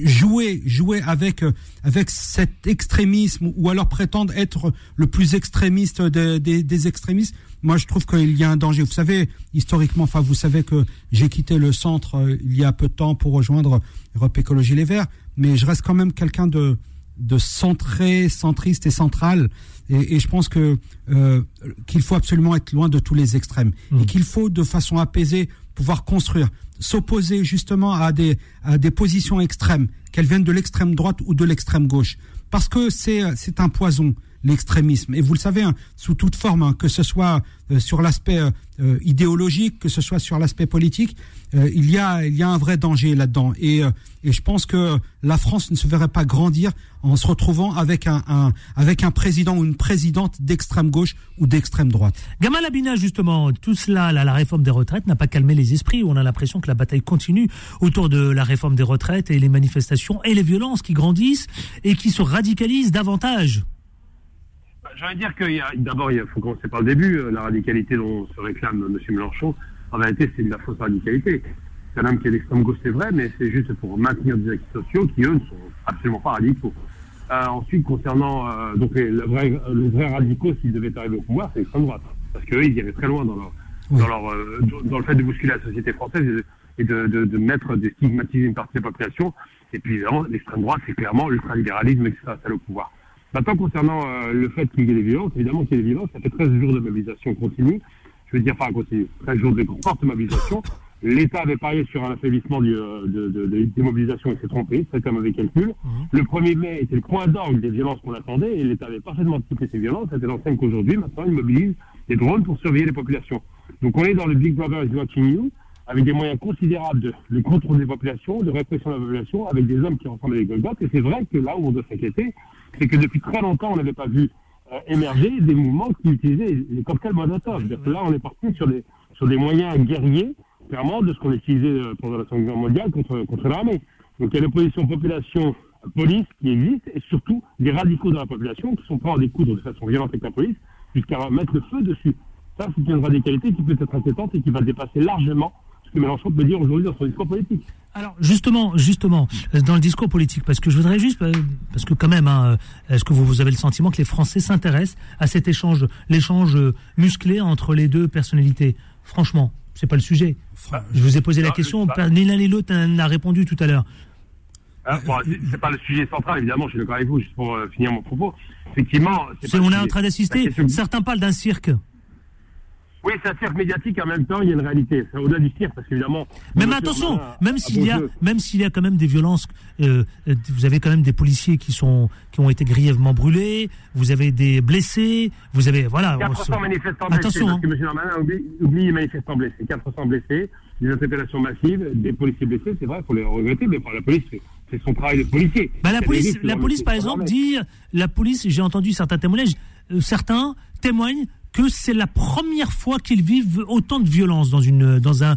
jouer jouer avec avec cet extrémisme ou alors prétendre être le plus extrémiste des, des, des extrémistes moi je trouve qu'il y a un danger. Vous savez historiquement enfin vous savez que j'ai quitté le centre euh, il y a peu de temps pour rejoindre Europe Écologie Les Verts mais je reste quand même quelqu'un de de centré centriste et central. Et, et je pense que euh, qu'il faut absolument être loin de tous les extrêmes. Et qu'il faut de façon apaisée pouvoir construire s'opposer justement à des, à des positions extrêmes, qu'elles viennent de l'extrême droite ou de l'extrême gauche. Parce que c'est, c'est un poison. L'extrémisme. Et vous le savez, hein, sous toute forme, hein, que ce soit euh, sur l'aspect euh, euh, idéologique, que ce soit sur l'aspect politique, il y a il y a un vrai danger là-dedans. Et, et je pense que la France ne se verrait pas grandir en se retrouvant avec un, avec un président ou une présidente d'extrême gauche ou d'extrême droite. Gamal Abina, justement, tout cela, la réforme des retraites n'a pas calmé les esprits. On a l'impression que la bataille continue autour de la réforme des retraites et les manifestations et les violences qui grandissent et qui se radicalisent davantage. De dire que il y a- d'abord, il faut commencer par le début. Euh, La radicalité dont se réclame M. Mélenchon, en réalité, c'est de la fausse radicalité. C'est un homme qui est d'extrême gauche, c'est vrai, mais c'est juste pour maintenir des acquis sociaux qui, eux, ne sont absolument pas radicaux. Euh, ensuite, concernant euh, donc les, le vrai, le vrai radicaux, s'ils devaient arriver au pouvoir, c'est l'extrême droite. Parce qu'eux, ils iraient très loin dans leur, dans, leur, euh, dans- le fait de bousculer la société française et de, et de, de, de mettre, de stigmatiser une partie de la population. Et puis, l'extrême droite, c'est clairement l'ultralibéralisme et que ça, ça le pouvoir. Maintenant, concernant euh, le fait qu'il y ait des violences, évidemment qu'il y ait des violences, ça fait 13 jours de mobilisation continue. Je veux dire, pas continue, 13 jours de forte mobilisation. L'État avait parié sur un affaiblissement du, euh, de, de, de- des mobilisations et s'est trompé, c'est un mauvais calcul. Le 1er mai était le point d'orgue des violences qu'on attendait et l'État avait parfaitement anticipé ces violences. C'était l'enseigne qu'aujourd'hui, maintenant, il mobilise des drones pour surveiller les populations. Donc on est dans le Big Brother is watching you, avec des moyens considérables de, contrôle des populations, de répression de la population, avec des hommes qui ressemblent à des Golgoth. Et c'est vrai que là où on doit s'inquiéter, c'est que depuis très longtemps, on n'avait pas vu euh, émerger des mouvements qui utilisaient les cocktails Molotov. Que là, on est parti sur des, moyens guerriers, clairement, de ce qu'on utilisait euh, pendant la Seconde Guerre mondiale contre, contre l'armée. Donc il y a l'opposition population-police qui existe, et surtout des radicaux dans la population qui sont prêts à découdre de façon violente avec la police, jusqu'à mettre le feu dessus. Ça, c'est une radicalité qui peut être inquiétante et qui va dépasser largement ce que Mélenchon peut dire aujourd'hui dans son discours politique. Alors justement, justement, dans le discours politique, parce que je voudrais juste, euh, parce que quand même, hein, euh, est-ce que vous, vous avez le sentiment que les Français s'intéressent à cet échange, l'échange euh, musclé entre les deux personnalités? Franchement, c'est pas le sujet. Je vous ai posé la question, ni l'un ni l'autre n'a répondu tout à l'heure. Hein, bon, c'est- pas le sujet central, évidemment, je suis d'accord avec vous, juste pour euh, finir mon propos. Effectivement, c'est on est sujet. en train d'assister. Certains parlent d'un cirque. Oui, c'est un cirque médiatique, en même temps, il y a une réalité. Au-delà du cirque, parce qu'évidemment... Mais attention, même s'il y a, même s'il y a quand même des violences, euh, euh, vous avez quand même des policiers qui sont, qui ont été grièvement brûlés, vous avez des blessés, vous avez, voilà. on 400 se- manifestants blessés, Attention, parce hein. que M. Darmanin oublie, oublie les manifestants blessés. 400 blessés, des interpellations massives, des policiers blessés, c'est vrai, il faut les regretter, mais enfin, la police, c'est- son travail de policier. Bah, la police, la dans police par exemple dit, la police, j'ai entendu certains témoignages, euh, certains témoignent que c'est la première fois qu'ils vivent autant de violence dans une, dans un,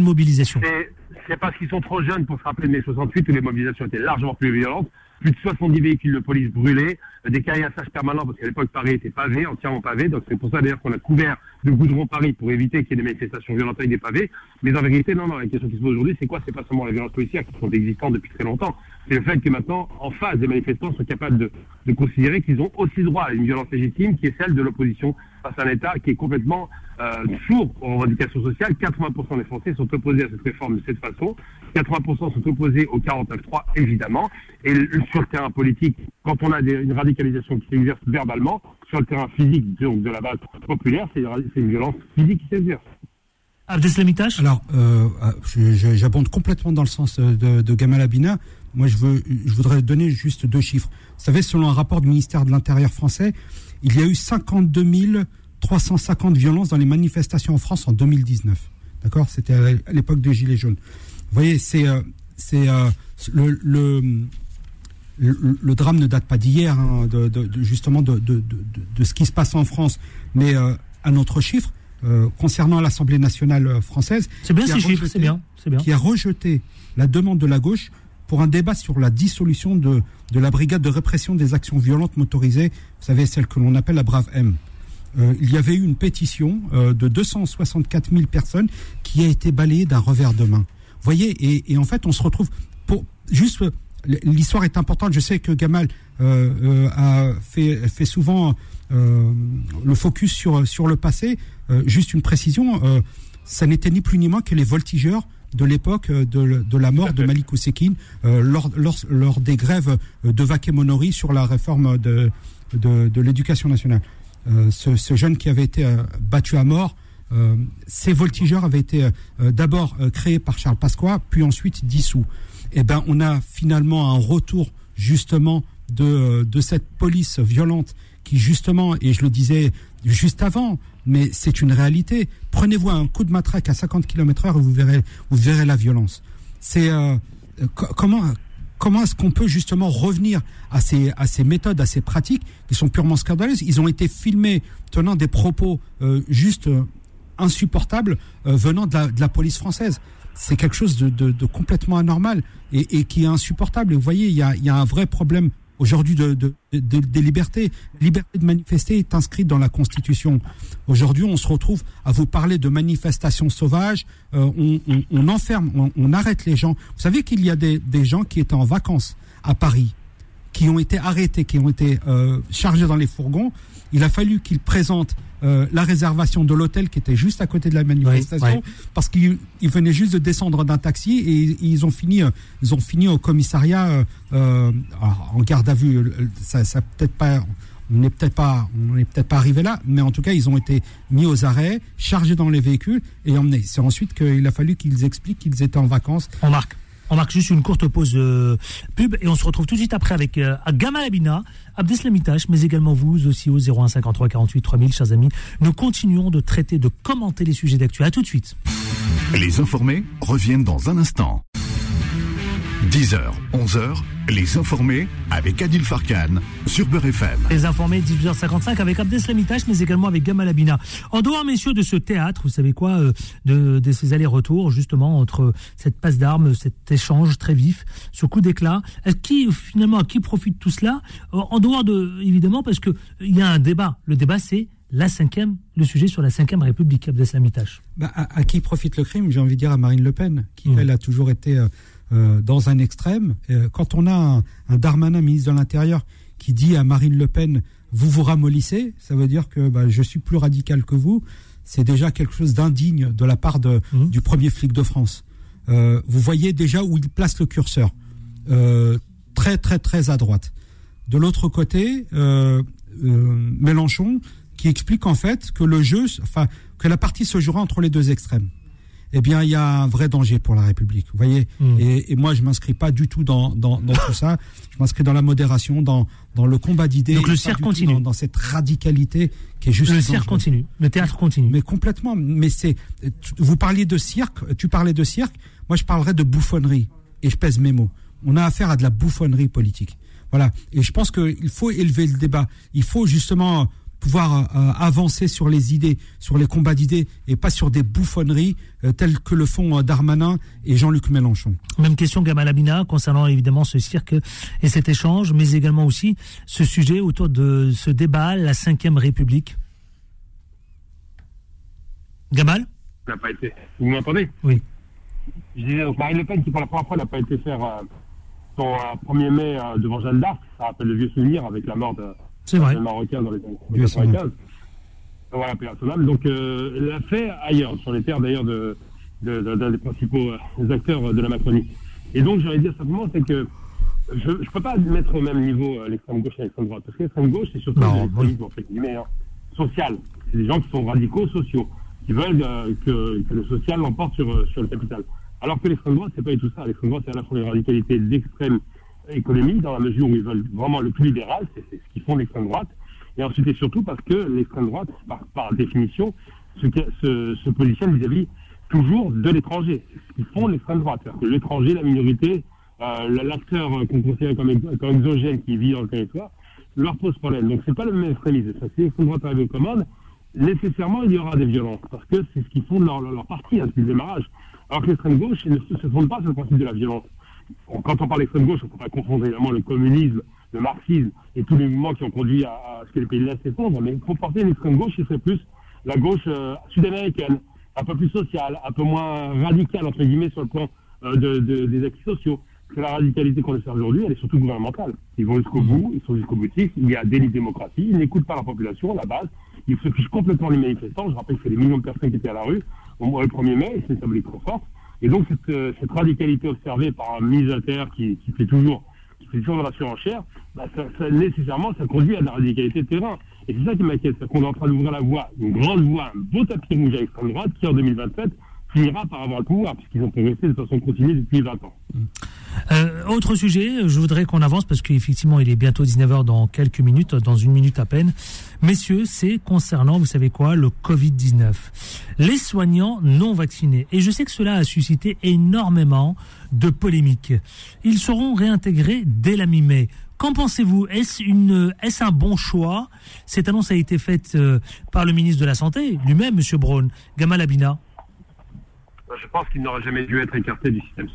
mobilisation. C'est- parce qu'ils sont trop jeunes pour se rappeler de mai 68 où les mobilisations étaient largement plus violentes. Plus de 70 véhicules de police brûlés, des caillassages permanents parce qu'à l'époque Paris était pavé, entièrement pavé. Donc c'est pour ça d'ailleurs qu'on a couvert de goudron Paris pour éviter qu'il y ait des manifestations violentes avec des pavés. Mais en vérité, non, non, la question qui se pose aujourd'hui, c'est quoi? C'est pas seulement les violences policières qui sont existantes depuis très longtemps. C'est le fait que maintenant, en face, des manifestants sont capables de considérer qu'ils ont aussi droit à une violence légitime qui est celle de l'opposition face à un État qui est complètement euh, sourd aux revendications sociales. 80% des Français sont opposés à cette réforme de cette façon. 80% sont opposés au 49.3, évidemment. Et sur le terrain politique, quand on a des- une radicalisation qui s'exerce verbalement, sur le terrain physique donc de la base populaire, c'est une violence physique qui s'exerce. Abdeslamitash Alors, euh, je- j'abonde complètement dans le sens de, de Gamal Abina. Moi, je, veux, je voudrais donner juste deux chiffres. Vous savez, selon un rapport du ministère de l'Intérieur français, il y a eu 52 350 violences dans les manifestations en France en 2019. D'accord? C'était à à l'époque des Gilets jaunes. Vous voyez, c'est euh, euh, le, le, le, le drame ne date pas d'hier, hein, de, de- de- justement de, de, de, de ce qui se passe en France. Mais euh, un autre chiffre, euh, concernant l'Assemblée nationale euh, française. C'est bien qui a ces chiffres, rejeté- c'est bien, c'est bien. Qui a rejeté la demande de la gauche pour un débat sur la dissolution de, de la brigade de répression des actions violentes motorisées, vous savez, celle que l'on appelle la Brave M. Euh, il y avait eu une pétition euh, de 264 000 personnes qui a été balayée d'un revers de main. Voyez, et, en fait, on se retrouve pour juste euh, l'histoire est importante. Je sais que Gamal a fait, souvent le focus sur sur le passé. Juste une précision, ça n'était ni plus ni moins que les voltigeurs de l'époque euh, de, de la mort de Malik Oussekine euh, lors, lors, lors des grèves euh, de Vaquet Monori sur la réforme de, de, de l'éducation nationale. Euh, ce, ce jeune qui avait été battu à mort, ces voltigeurs avaient été d'abord créés par Charles Pasqua, puis ensuite dissous. Et ben, on a finalement un retour justement de, de cette police violente qui justement, et je le disais juste avant, mais c'est une réalité. Prenez-vous un coup de matraque à 50 km heure et vous verrez, la violence. C'est euh, co- comment comment est-ce qu'on peut justement revenir à ces méthodes, à ces pratiques qui sont purement scandaleuses? Ils ont été filmés tenant des propos euh, juste euh, insupportables venant de la, police française. C'est quelque chose de, complètement anormal et, qui est insupportable. Vous voyez, il y a un vrai problème aujourd'hui de, de, de- des libertés. La liberté de manifester est inscrite dans la Constitution. Aujourd'hui, on se retrouve à vous parler de manifestations sauvages. Euh, on, enferme, on, arrête les gens. Vous savez qu'il y a des, des gens qui étaient en vacances à Paris, qui ont été arrêtés, qui ont été euh, chargés dans les fourgons. Il a fallu qu'ils présentent euh, la réservation de l'hôtel qui était juste à côté de la manifestation ouais. parce qu'ils ils venaient juste de descendre d'un taxi et ils ont fini euh, ils ont fini au commissariat euh, euh, en garde à vue euh, ça, ça peut-être pas on n'est peut-être pas on n'est peut-être pas arrivé là mais en tout cas ils ont été mis aux arrêts chargés dans les véhicules et emmenés c'est ensuite qu'il a fallu qu'ils expliquent qu'ils étaient en vacances On marque. On marque juste une courte pause euh, pub et on se retrouve tout de suite après avec euh, Gamal Abina, Abdeslamitash, mais également vous aussi au 01 53 48 3000, chers amis. Nous continuons de traiter, de commenter les sujets d'actu. À tout de suite. Les informés reviennent dans un instant. 10h, 11h, les informés avec Adil Farkan sur Beurre FM. Les informés 18h55 avec Abdeslamitash, mais également avec Gamal Abina. En dehors, messieurs, de ce théâtre, vous savez quoi, euh, de, de ces allers-retours, justement, entre cette passe d'armes, cet échange très vif, ce coup d'éclat, qui, finalement, à qui profite tout cela Euh, En dehors de, évidemment, parce que euh, il y a un débat. Le débat, c'est la cinquième, le sujet sur la cinquième République, Abdeslamitash. Bah, à, à qui profite le crime J'ai envie de dire à Marine Le Pen, qui Mmh. elle a toujours été euh, euh, dans un extrême. Euh, quand on a un, un Darmanin, ministre de l'Intérieur, qui dit à Marine Le Pen vous vous ramollissez, ça veut dire que bah, je suis plus radical que vous. C'est déjà quelque chose d'indigne de la part de, du premier flic de France. Euh, vous voyez déjà où il place le curseur, Euh, très très très à droite. De l'autre côté, euh, Mélenchon qui explique en fait que le jeu, enfin que la partie se jouera entre les deux extrêmes. Eh bien, il y a un vrai danger pour la République. Vous voyez, Mm. et, et moi, je m'inscris pas du tout dans, dans, dans tout ça. Je m'inscris dans la modération, dans, dans le combat d'idées. Donc le cirque continue. Dans, dans cette radicalité qui est juste. Le cirque continue, le théâtre continue. Mais complètement. Mais c'est. Vous parliez de cirque. Tu parlais de cirque. Moi, je parlerais de bouffonnerie. Et je pèse mes mots. On a affaire à de la bouffonnerie politique. Voilà. Et je pense qu'il faut élever le débat. Il faut justement pouvoir euh, avancer sur les idées, sur les combats d'idées, et pas sur des bouffonneries euh, telles que le font euh, Darmanin et Jean-Luc Mélenchon. Même question Gamal Abina concernant évidemment ce cirque et cet échange, mais également aussi ce sujet autour de ce débat, la cinquième République. Gamal? Ça n'a pas été. Vous m'entendez? Oui. Je disais, donc Marine Le Pen, qui pour la première fois n'a pas été faire euh, son euh, 1er mai euh, devant Jeanne d'Arc, ça rappelle le vieux souvenir avec la mort de C'est vrai. Marocain dans les années Vieux 95. Voilà, âme. Donc, euh, l'a fait ailleurs, sur les terres d'ailleurs de, de- de- d'un des principaux euh, acteurs de la Macronie. Et donc, j'aurais dire simplement, c'est que je ne peux pas mettre au même niveau euh, l'extrême gauche et l'extrême droite. Parce que l'extrême gauche, c'est surtout Non, de l'extrémisme, entre guillemets, hein, social. C'est des gens qui sont radicaux sociaux, qui veulent euh, que, que le social l'emporte sur, euh, sur le capital. Alors que l'extrême droite, c'est pas du tout ça. L'extrême droite, c'est à la fois une radicalité d'extrême économie, dans la mesure où ils veulent vraiment le plus libéral, c'est ce qu'ils font l'extrême droite. Et ensuite et surtout parce que l'extrême droite, par, par définition, se, se, se positionne vis-à-vis toujours de l'étranger. Ce qu'ils font l'extrême droite. Que l'étranger, la minorité, euh, l'acteur qu'on considère comme, comme exogène qui vit dans le territoire, leur pose problème. Donc c'est pas le même extrémisme. Ça, si l'extrême droite arrive aux commandes, nécessairement il y aura des violences. Parce que c'est ce qu'ils font de leur, leur, parti hein, depuis le démarrage. Alors que l'extrême gauche, ne se fonde pas sur le principe de la violence. Quand on parle d'extrême gauche, on ne peut pas confondre évidemment le communisme, le marxisme et tous les mouvements qui ont conduit à, ce que les pays de l'Est s'effondrent, mais pour une extrême gauche, ce serait plus la gauche euh, sud-américaine, un peu plus sociale, un peu moins radicale, entre guillemets, sur le plan euh, de, de- des acquis sociaux. Que la radicalité qu'on observe aujourd'hui, elle est surtout gouvernementale. Ils vont jusqu'au bout, ils sont jusqu'au boutiste, il y a délit de démocratie, ils n'écoutent pas la population, la base, ils se fichent complètement des manifestants. Je rappelle que c'est des millions de personnes qui étaient à la rue au le 1er mai, et c'est une symbolique trop forte. Et donc cette, euh, cette radicalité observée par un ministre de l'Intérieur qui, fait toujours qui fait toujours de la surenchère, bah, ça- nécessairement ça conduit à de la radicalité de terrain. Et c'est ça qui m'inquiète, c'est qu'on est en train d'ouvrir la voie, une grande voie, un beau tapis rouge à l'extrême droite qui en 2027 par avoir le pouvoir, puisqu'ils ont progressé de façon continue depuis 20 ans. Euh, autre sujet, je voudrais qu'on avance parce qu'effectivement il est bientôt 19h dans quelques minutes, dans une minute à peine. Messieurs, c'est concernant, vous savez quoi, le Covid-19. Les soignants non vaccinés. Et je sais que cela a suscité énormément de polémiques. Ils seront réintégrés dès la mi-mai. Qu'en pensez-vous? Est-ce une, est-ce un bon choix? Cette annonce a été faite euh, par le ministre de la Santé lui-même, Monsieur Braun. Gamal Abina. Je pense qu'il n'aurait jamais dû être écarté du système,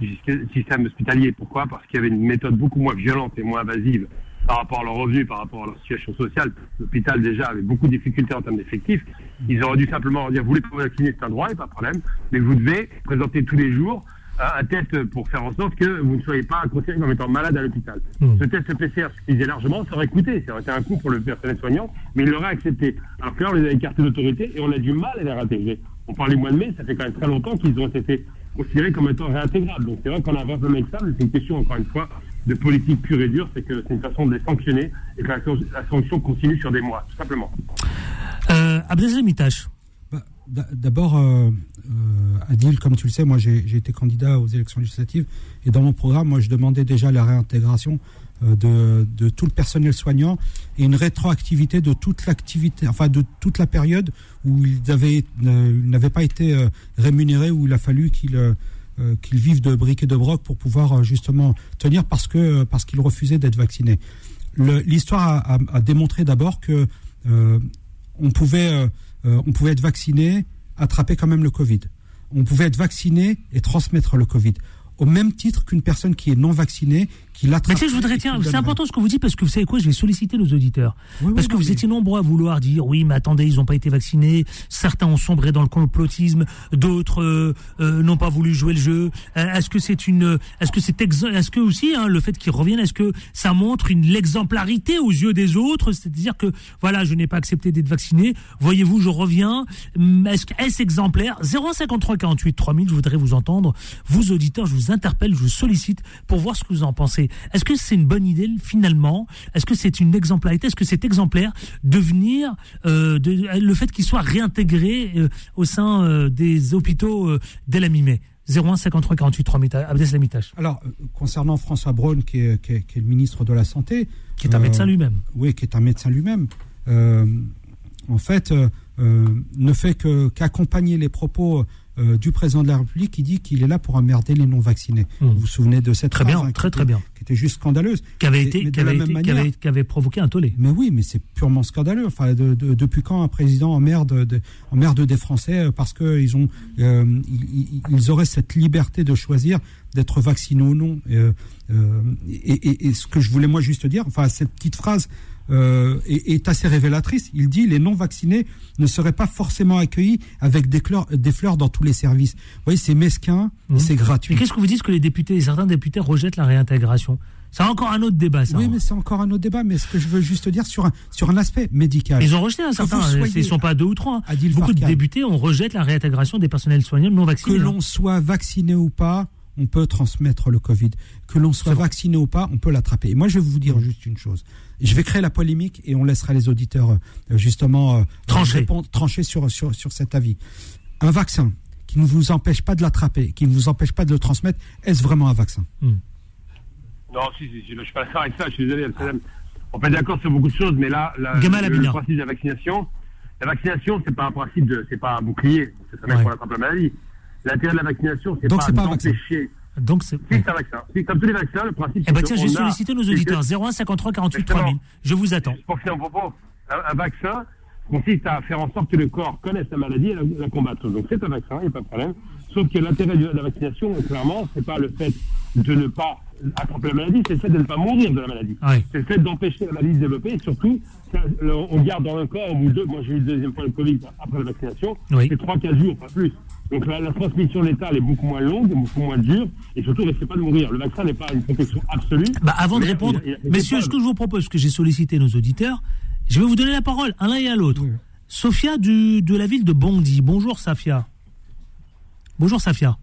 du système hospitalier. Pourquoi? Parce qu'il y avait une méthode beaucoup moins violente et moins invasive par rapport à leurs revenus, par rapport à leur situation sociale. L'hôpital déjà avait beaucoup de difficultés en termes d'effectifs. Ils auraient dû simplement leur dire, vous voulez pas vous vacciner, c'est un droit, et pas de problème, mais vous devez présenter tous les jours euh, un test pour faire en sorte que vous ne soyez pas considéré comme étant malade à l'hôpital. Ce test PCR suffisait largement, ça aurait coûté, ça aurait été un coût pour le personnel soignant, mais il l'aurait accepté. Alors que là, on les a écartés d'autorité et on a du mal à les réintégrer. On parle du mois de mai, ça fait quand même très longtemps qu'ils ont été considérés comme étant réintégrables. Donc c'est vrai qu'on a un vrai problème avec ça, mais c'est une question, encore une fois, de politique pure et dure, c'est que c'est une façon de les sanctionner et que la, la sanction continue sur des mois, tout simplement. Euh. D- D'abord, euh, euh, Adil, comme tu le sais, moi j'ai été candidat aux élections législatives et dans mon programme, moi je demandais déjà la réintégration de, de tout le personnel soignant et une rétroactivité de toute l'activité, enfin de toute la période où ils euh, n'avaient pas été euh, rémunérés, où il a fallu qu'ils euh, euh, vivent de briques et de broc pour pouvoir euh, justement tenir parce que parce qu'ils refusaient d'être vaccinés. L'histoire a, a- démontré d'abord que euh, on pouvait euh, euh, on pouvait être vacciné, attraper quand même le Covid. On pouvait être vacciné et transmettre le Covid. Au même titre qu'une personne qui est non vaccinée, Mais tu sais, je voudrais, tiens, c'est important ce que vous dites parce que vous savez quoi, je vais solliciter nos auditeurs. parce que vous étiez nombreux à vouloir dire, oui, mais attendez, ils n'ont pas été vaccinés. Certains ont sombré dans le complotisme, d'autres euh, euh, n'ont pas voulu jouer le jeu. Euh, est-ce que c'est une, est-ce que c'est ex- est-ce que aussi hein, le fait qu'ils reviennent, est-ce que ça montre une l'exemplarité aux yeux des autres, c'est-à-dire que voilà, je n'ai pas accepté d'être vacciné. Voyez-vous, je reviens. Hum, Est-ce est-ce exemplaire? 053 48 3000. Je voudrais vous entendre, vous auditeurs, je vous interpelle, je vous sollicite pour voir ce que vous en pensez. Est-ce que c'est une bonne idée finalement? Est-ce que c'est une exemplarité? Est-ce que c'est exemplaire de venir, euh, de, le fait qu'il soit réintégré euh, au sein euh, des hôpitaux dès la mi-mai 01 53 48 3000. Abdeslamitache. Alors, concernant François Braun, qui est, qui est- qui est le ministre de la Santé. Qui est un médecin lui-même. Oui, qui est un médecin lui-même. en fait, ne fait que- qu'accompagner les propos euh, du président de la République qui dit qu'il est là pour emmerder les non-vaccinés. Vous vous souvenez de cette Très phrase bien, hein, très, qui très bien. Qui était juste scandaleuse. Qui avait été, qui avait, même été- qui manière- avait, qui avait provoqué un tollé. mais oui, mais c'est purement scandaleux. Enfin, de- de- depuis quand un président emmerde, de, emmerde des Français euh, parce qu'ils ont, euh, ils, auraient cette liberté de choisir d'être vaccinés ou non. Euh, et, et- et ce que je voulais moi juste dire, enfin cette petite phrase euh, est, est assez révélatrice. Il dit les non vaccinés ne seraient pas forcément accueillis avec des, fleurs- des fleurs dans tous les services. Vous voyez, c'est mesquin, et c'est gratuit. Mais qu'est-ce que vous dites que les députés, certains députés rejettent la réintégration? C'est encore un autre débat, ça. Oui, mais c'est encore un autre débat. Mais ce que je veux juste dire sur un, sur un aspect médical. Ils ont rejeté un Que certain, soyez- ils sont pas deux ou trois. hein. Adil Beaucoup de députés, on rejette la réintégration des personnels soignants non Que vaccinés. hein. l'on soit vacciné ou pas, on peut transmettre le Covid. Que l'on soit vacciné ou pas, on peut l'attraper. Et moi, je vais vous dire juste une chose. Je vais créer la polémique et on laissera les auditeurs euh, justement euh, Trancher. répondre- trancher sur, sur, sur cet avis. Un vaccin qui ne vous empêche pas de l'attraper, qui ne vous empêche pas de le transmettre, est-ce vraiment un vaccin? Non, si, si, si, je suis pas d'accord avec ça, je suis désolé. On peut être d'accord sur beaucoup de choses, mais là, la- le, principe de la vaccination, la vaccination, c'est pas un principe de, c'est pas un bouclier, c'est même Ouais. pour attraper la maladie. L'intérêt de la vaccination, c'est Donc pas, d'empêcher. Donc c'est. Si, un vaccin. Si, comme tous les vaccins, le principe, Eh c'est tiens, qu'on j'ai a- sollicité nos auditeurs. 01 53 48 Justement. 3000. Je vous attends. Pour finir mon propos, un, un vaccin consiste à faire en sorte que le corps connaisse la maladie et la, la combattre. Donc c'est un vaccin, il n'y a pas de problème. Sauf que l'intérêt de la vaccination, clairement, c'est pas le fait de ne pas attraper la maladie, c'est le fait de ne pas mourir de la maladie. Ouais. C'est le fait d'empêcher la maladie de se développer et surtout, ça, le- on garde dans un corps au bout de deux, moi j'ai eu le deuxième fois le Covid après la vaccination, Oui. c'est 3-4 jours, pas plus. Donc la, la transmission létale est beaucoup moins longue, beaucoup moins dure, et surtout, ne risquez pas de mourir. Le vaccin n'est pas une protection absolue. Bah, avant de répondre, il y a- il y a- messieurs, ce que je vous propose, parce que j'ai sollicité nos auditeurs, je vais vous donner la parole à l'un et à l'autre. Sophia du, de la ville de Bondy. Bonjour, Safia. Bonjour, Safia.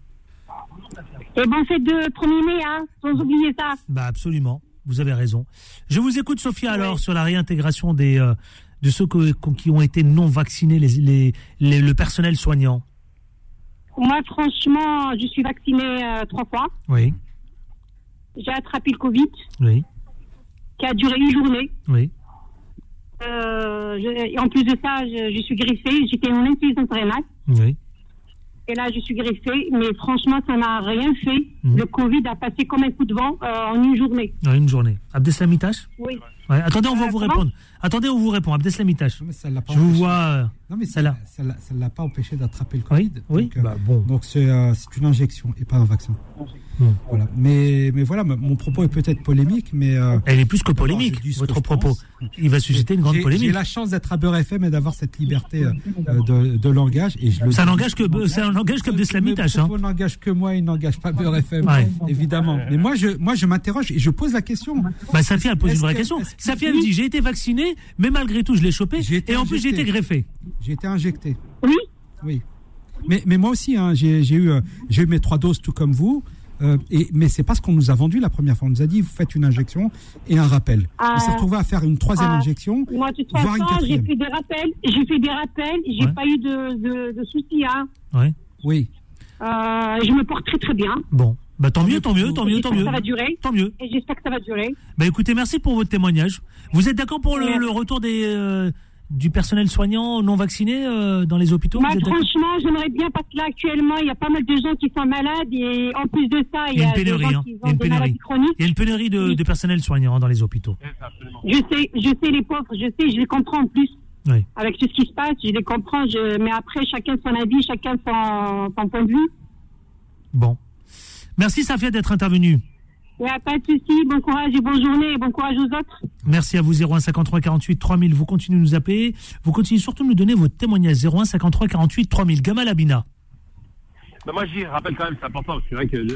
Et bon, c'est de 1er mai, hein, sans oublier ça. Bah absolument, vous avez raison. Je vous écoute, Sophia, alors, sur la réintégration des, euh, de ceux que- qui ont été non vaccinés, les, les- les- le personnel soignant. Moi, franchement, je suis vaccinée euh, trois fois. Oui. j'ai attrapé le Covid, Oui, qui a duré une journée. oui. Euh, je- et en plus de ça, je, je suis griffée. J'étais en insuffisance rénale. Oui. Et là, je suis griffée. Mais franchement, ça n'a rien fait. Mhm. Le Covid a passé comme un coup de vent euh, en une journée. En une journée. Abdeslam Itache Oui. Ouais, Attendez, on va Euh, vous répondre. Attendez, on vous répond. Abdeslam Itache. Ça l'a pas Je vous vois. euh, Non, mais ça là. ça l'a- ça l'a pas empêché d'attraper le Covid. oui, Donc, euh, bah bon. donc c'est euh, c'est une injection et pas un vaccin. Voilà. Mais, mais voilà, mon propos est peut-être polémique, mais. euh, Elle est plus que polémique, votre que propos. pense. Il va susciter une grande polémique. J'ai la chance d'être à Beurre FM et d'avoir cette liberté euh, euh, de, de langage. Et je le Ça n'engage que, ça n'engage qu'Abdeslam Mes Itache. Hein. propos n'engagent que moi, ils n'engagent pas Beurre FM, Ouais. évidemment. Mais moi, je, moi, je m'interroge et je pose la question. Bah, Safia, elle pose une vraie que- question. Safia elle dit j'ai été vacciné, mais malgré tout, je l'ai chopé. Et en plus, j'ai été greffé. J'ai été injecté. Oui. Oui. Mais, mais moi aussi, hein, j'ai j'ai eu, euh, j'ai eu mes trois doses tout comme vous. Euh, et, mais c'est pas ce qu'on nous a vendu la première fois. On nous a dit vous faites une injection et un rappel. Ah. on s'est retrouvé à faire une troisième Ah. injection, Moi, de toute voire une j'ai fait des rappels. J'ai fait des rappels. J'ai Ouais. pas eu de, de, de soucis. Hein. Ouais. Oui. Euh, je me porte très très bien. Bon. Bah, tant mieux, tant mieux, tant mieux, tant J'espère que mieux. Ça va durer. Tant mieux. Et j'espère que ça va durer. Bah, écoutez, merci pour votre témoignage. Vous êtes d'accord pour le, retour des, euh, du personnel soignant non vacciné euh, dans les hôpitaux? Franchement, j'aimerais bien parce que là, actuellement, il y a pas mal de gens qui sont malades et en plus de ça, Il y a une des pénurie, gens hein. qui Il y a ont une pénurie. Il y a une pénurie de, de personnel soignant dans les hôpitaux. Je sais, je sais les pauvres, je sais, je les comprends en plus. Oui. Avec tout ce qui se passe, je les comprends. Je... Mais après, chacun son avis, chacun son, son point de vue. Bon. Merci, Safia, d'être intervenue. Il n'y a pas de souci. Bon courage et bonne journée et bon courage aux autres. Merci à vous, 01 53 48 3000. Vous continuez de nous appeler. Vous continuez surtout de nous donner votre témoignage. 01 53 48 3000. Gamal Abina. Ben, moi, j'y rappelle quand même, c'est important, parce que c'est vrai que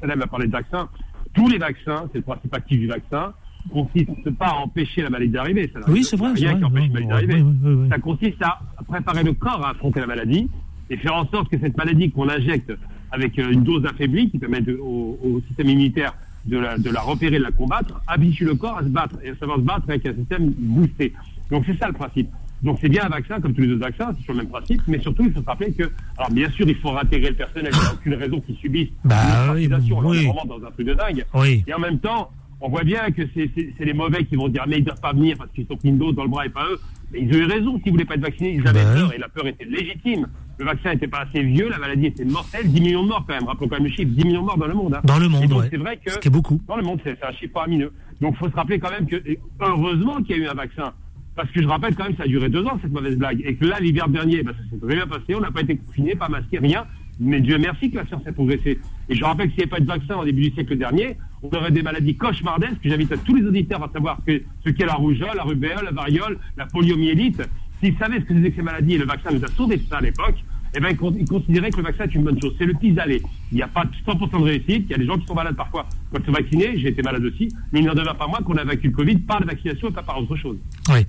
Salem a parlé de vaccins. Tous les vaccins, c'est le principe actif du vaccin, consiste pas à empêcher la maladie d'arriver. Oui, c'est vrai, Rien qui empêche Ouais, la maladie d'arriver. ouais, ouais, ouais. Ça consiste à préparer le corps à affronter la maladie et faire en sorte que cette maladie qu'on injecte avec euh, une dose affaiblie qui permet de- au, au système immunitaire de la, de la repérer, de la combattre, habitue le corps à se battre et à savoir se battre avec un système boosté. Donc c'est ça le principe. Donc c'est bien un vaccin comme tous les autres vaccins, c'est sur le même principe, mais surtout il faut se rappeler que, alors bien sûr il faut intégrer le personnel, il n'y a aucune raison qu'ils subissent Bah une oui, on est vraiment dans un truc de dingue. Oui. Et en même temps, on voit bien que c'est les mauvais qui vont dire mais ils ne doivent pas venir parce qu'ils sont pris une dose dans le bras et pas eux. Mais ils ont eu raison, s'ils ne voulaient pas être vaccinés, ils avaient Bah peur et la peur était légitime. Le vaccin n'était pas assez vieux, la maladie était mortelle, 10 millions de morts quand même. Rappelons quand même le chiffre, 10 millions de morts dans le monde. hein. Dans le monde, ouais. C'est vrai que Ce qui est beaucoup. dans le monde, c'est un chiffre faramineux. Donc il faut se rappeler quand même que, heureusement qu'il y a eu un vaccin. Parce que je rappelle quand même, ça a duré deux ans, cette mauvaise blague. Et que là, l'hiver dernier, bah, ça s'est très bien passé, on n'a pas été confinés, pas masqués, rien. Mais Dieu merci que la science a progressé. Et je rappelle que s'il n'y avait pas de vaccin au début du siècle dernier, on aurait des maladies cauchemardesques. J'invite à tous les auditeurs à savoir que, ce qu'est la rougeole, la rubéole, la variole, la poliomyélite. S'ils savaient ce que c'était que ces maladies et le vaccin nous a sauvé de ça à l'époque, eh ben, ils con- ils considéraient que le vaccin est une bonne chose. C'est le pis-aller. Il n'y a pas 100% de réussite. Il y a des gens qui sont malades parfois quand ils sont vaccinés. J'ai été malade aussi. Mais il n'en demeure pas moins qu'on a vaincu le Covid par la vaccination et pas par autre chose. Oui.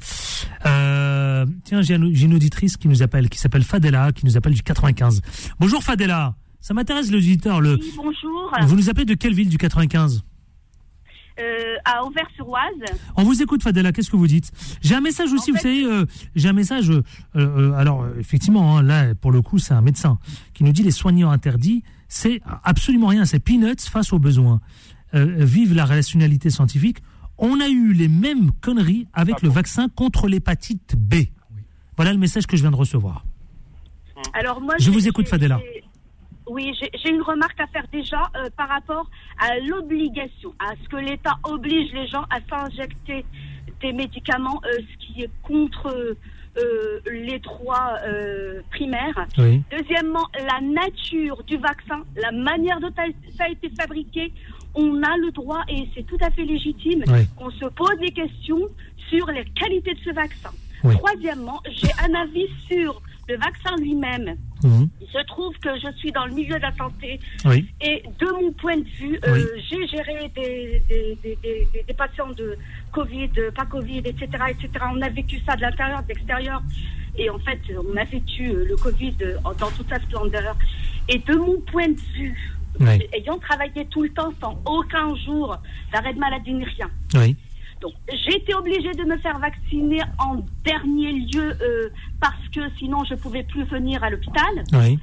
Euh, tiens, j'ai une auditrice qui nous appelle, qui s'appelle Fadela, qui nous appelle du 95. Bonjour Fadela. Ça m'intéresse l'auditeur. Le... Oui, bonjour. Vous nous appelez de quelle ville du 95 Euh, à Auvers-sur-Oise. On vous écoute, Fadela. Qu'est-ce que vous dites? J'ai un message aussi. vous savez, euh, j'ai un message. euh, euh, alors, effectivement, hein, là, pour le coup, c'est un médecin qui nous dit les soignants interdits, c'est absolument rien. C'est peanuts face aux besoins. Euh, vive la rationalité scientifique. On a eu les mêmes conneries avec le vaccin contre l'hépatite B. Voilà le message que je viens de recevoir. Alors moi, Je vous écoute, j'ai- Fadela. Oui, j'ai une remarque à faire déjà euh, par rapport à l'obligation, à ce que l'État oblige les gens à s'injecter des médicaments, euh, ce qui est contre euh, les droits primaires. Oui. Deuxièmement, la nature du vaccin, la manière dont ça a été fabriqué, on a le droit, et c'est tout à fait légitime, Oui. qu'on se pose des questions sur les qualités de ce vaccin. Oui. Troisièmement, j'ai un avis sur le vaccin lui-même. Mhm. Il se trouve que je suis dans le milieu de la santé Oui. et de mon point de vue, euh, j'ai géré des, des, des, patients de Covid, euh, pas Covid, etc., etc. On a vécu ça de l'intérieur, de l'extérieur. Et en fait, on a vécu euh, le Covid dans toute sa splendeur. Et de mon point de vue, Oui. ayant travaillé tout le temps sans aucun jour d'arrêt de maladie ni rien, Oui. Donc, j'ai été obligée de me faire vacciner en dernier lieu euh, parce que sinon je pouvais plus venir à l'hôpital. Oui.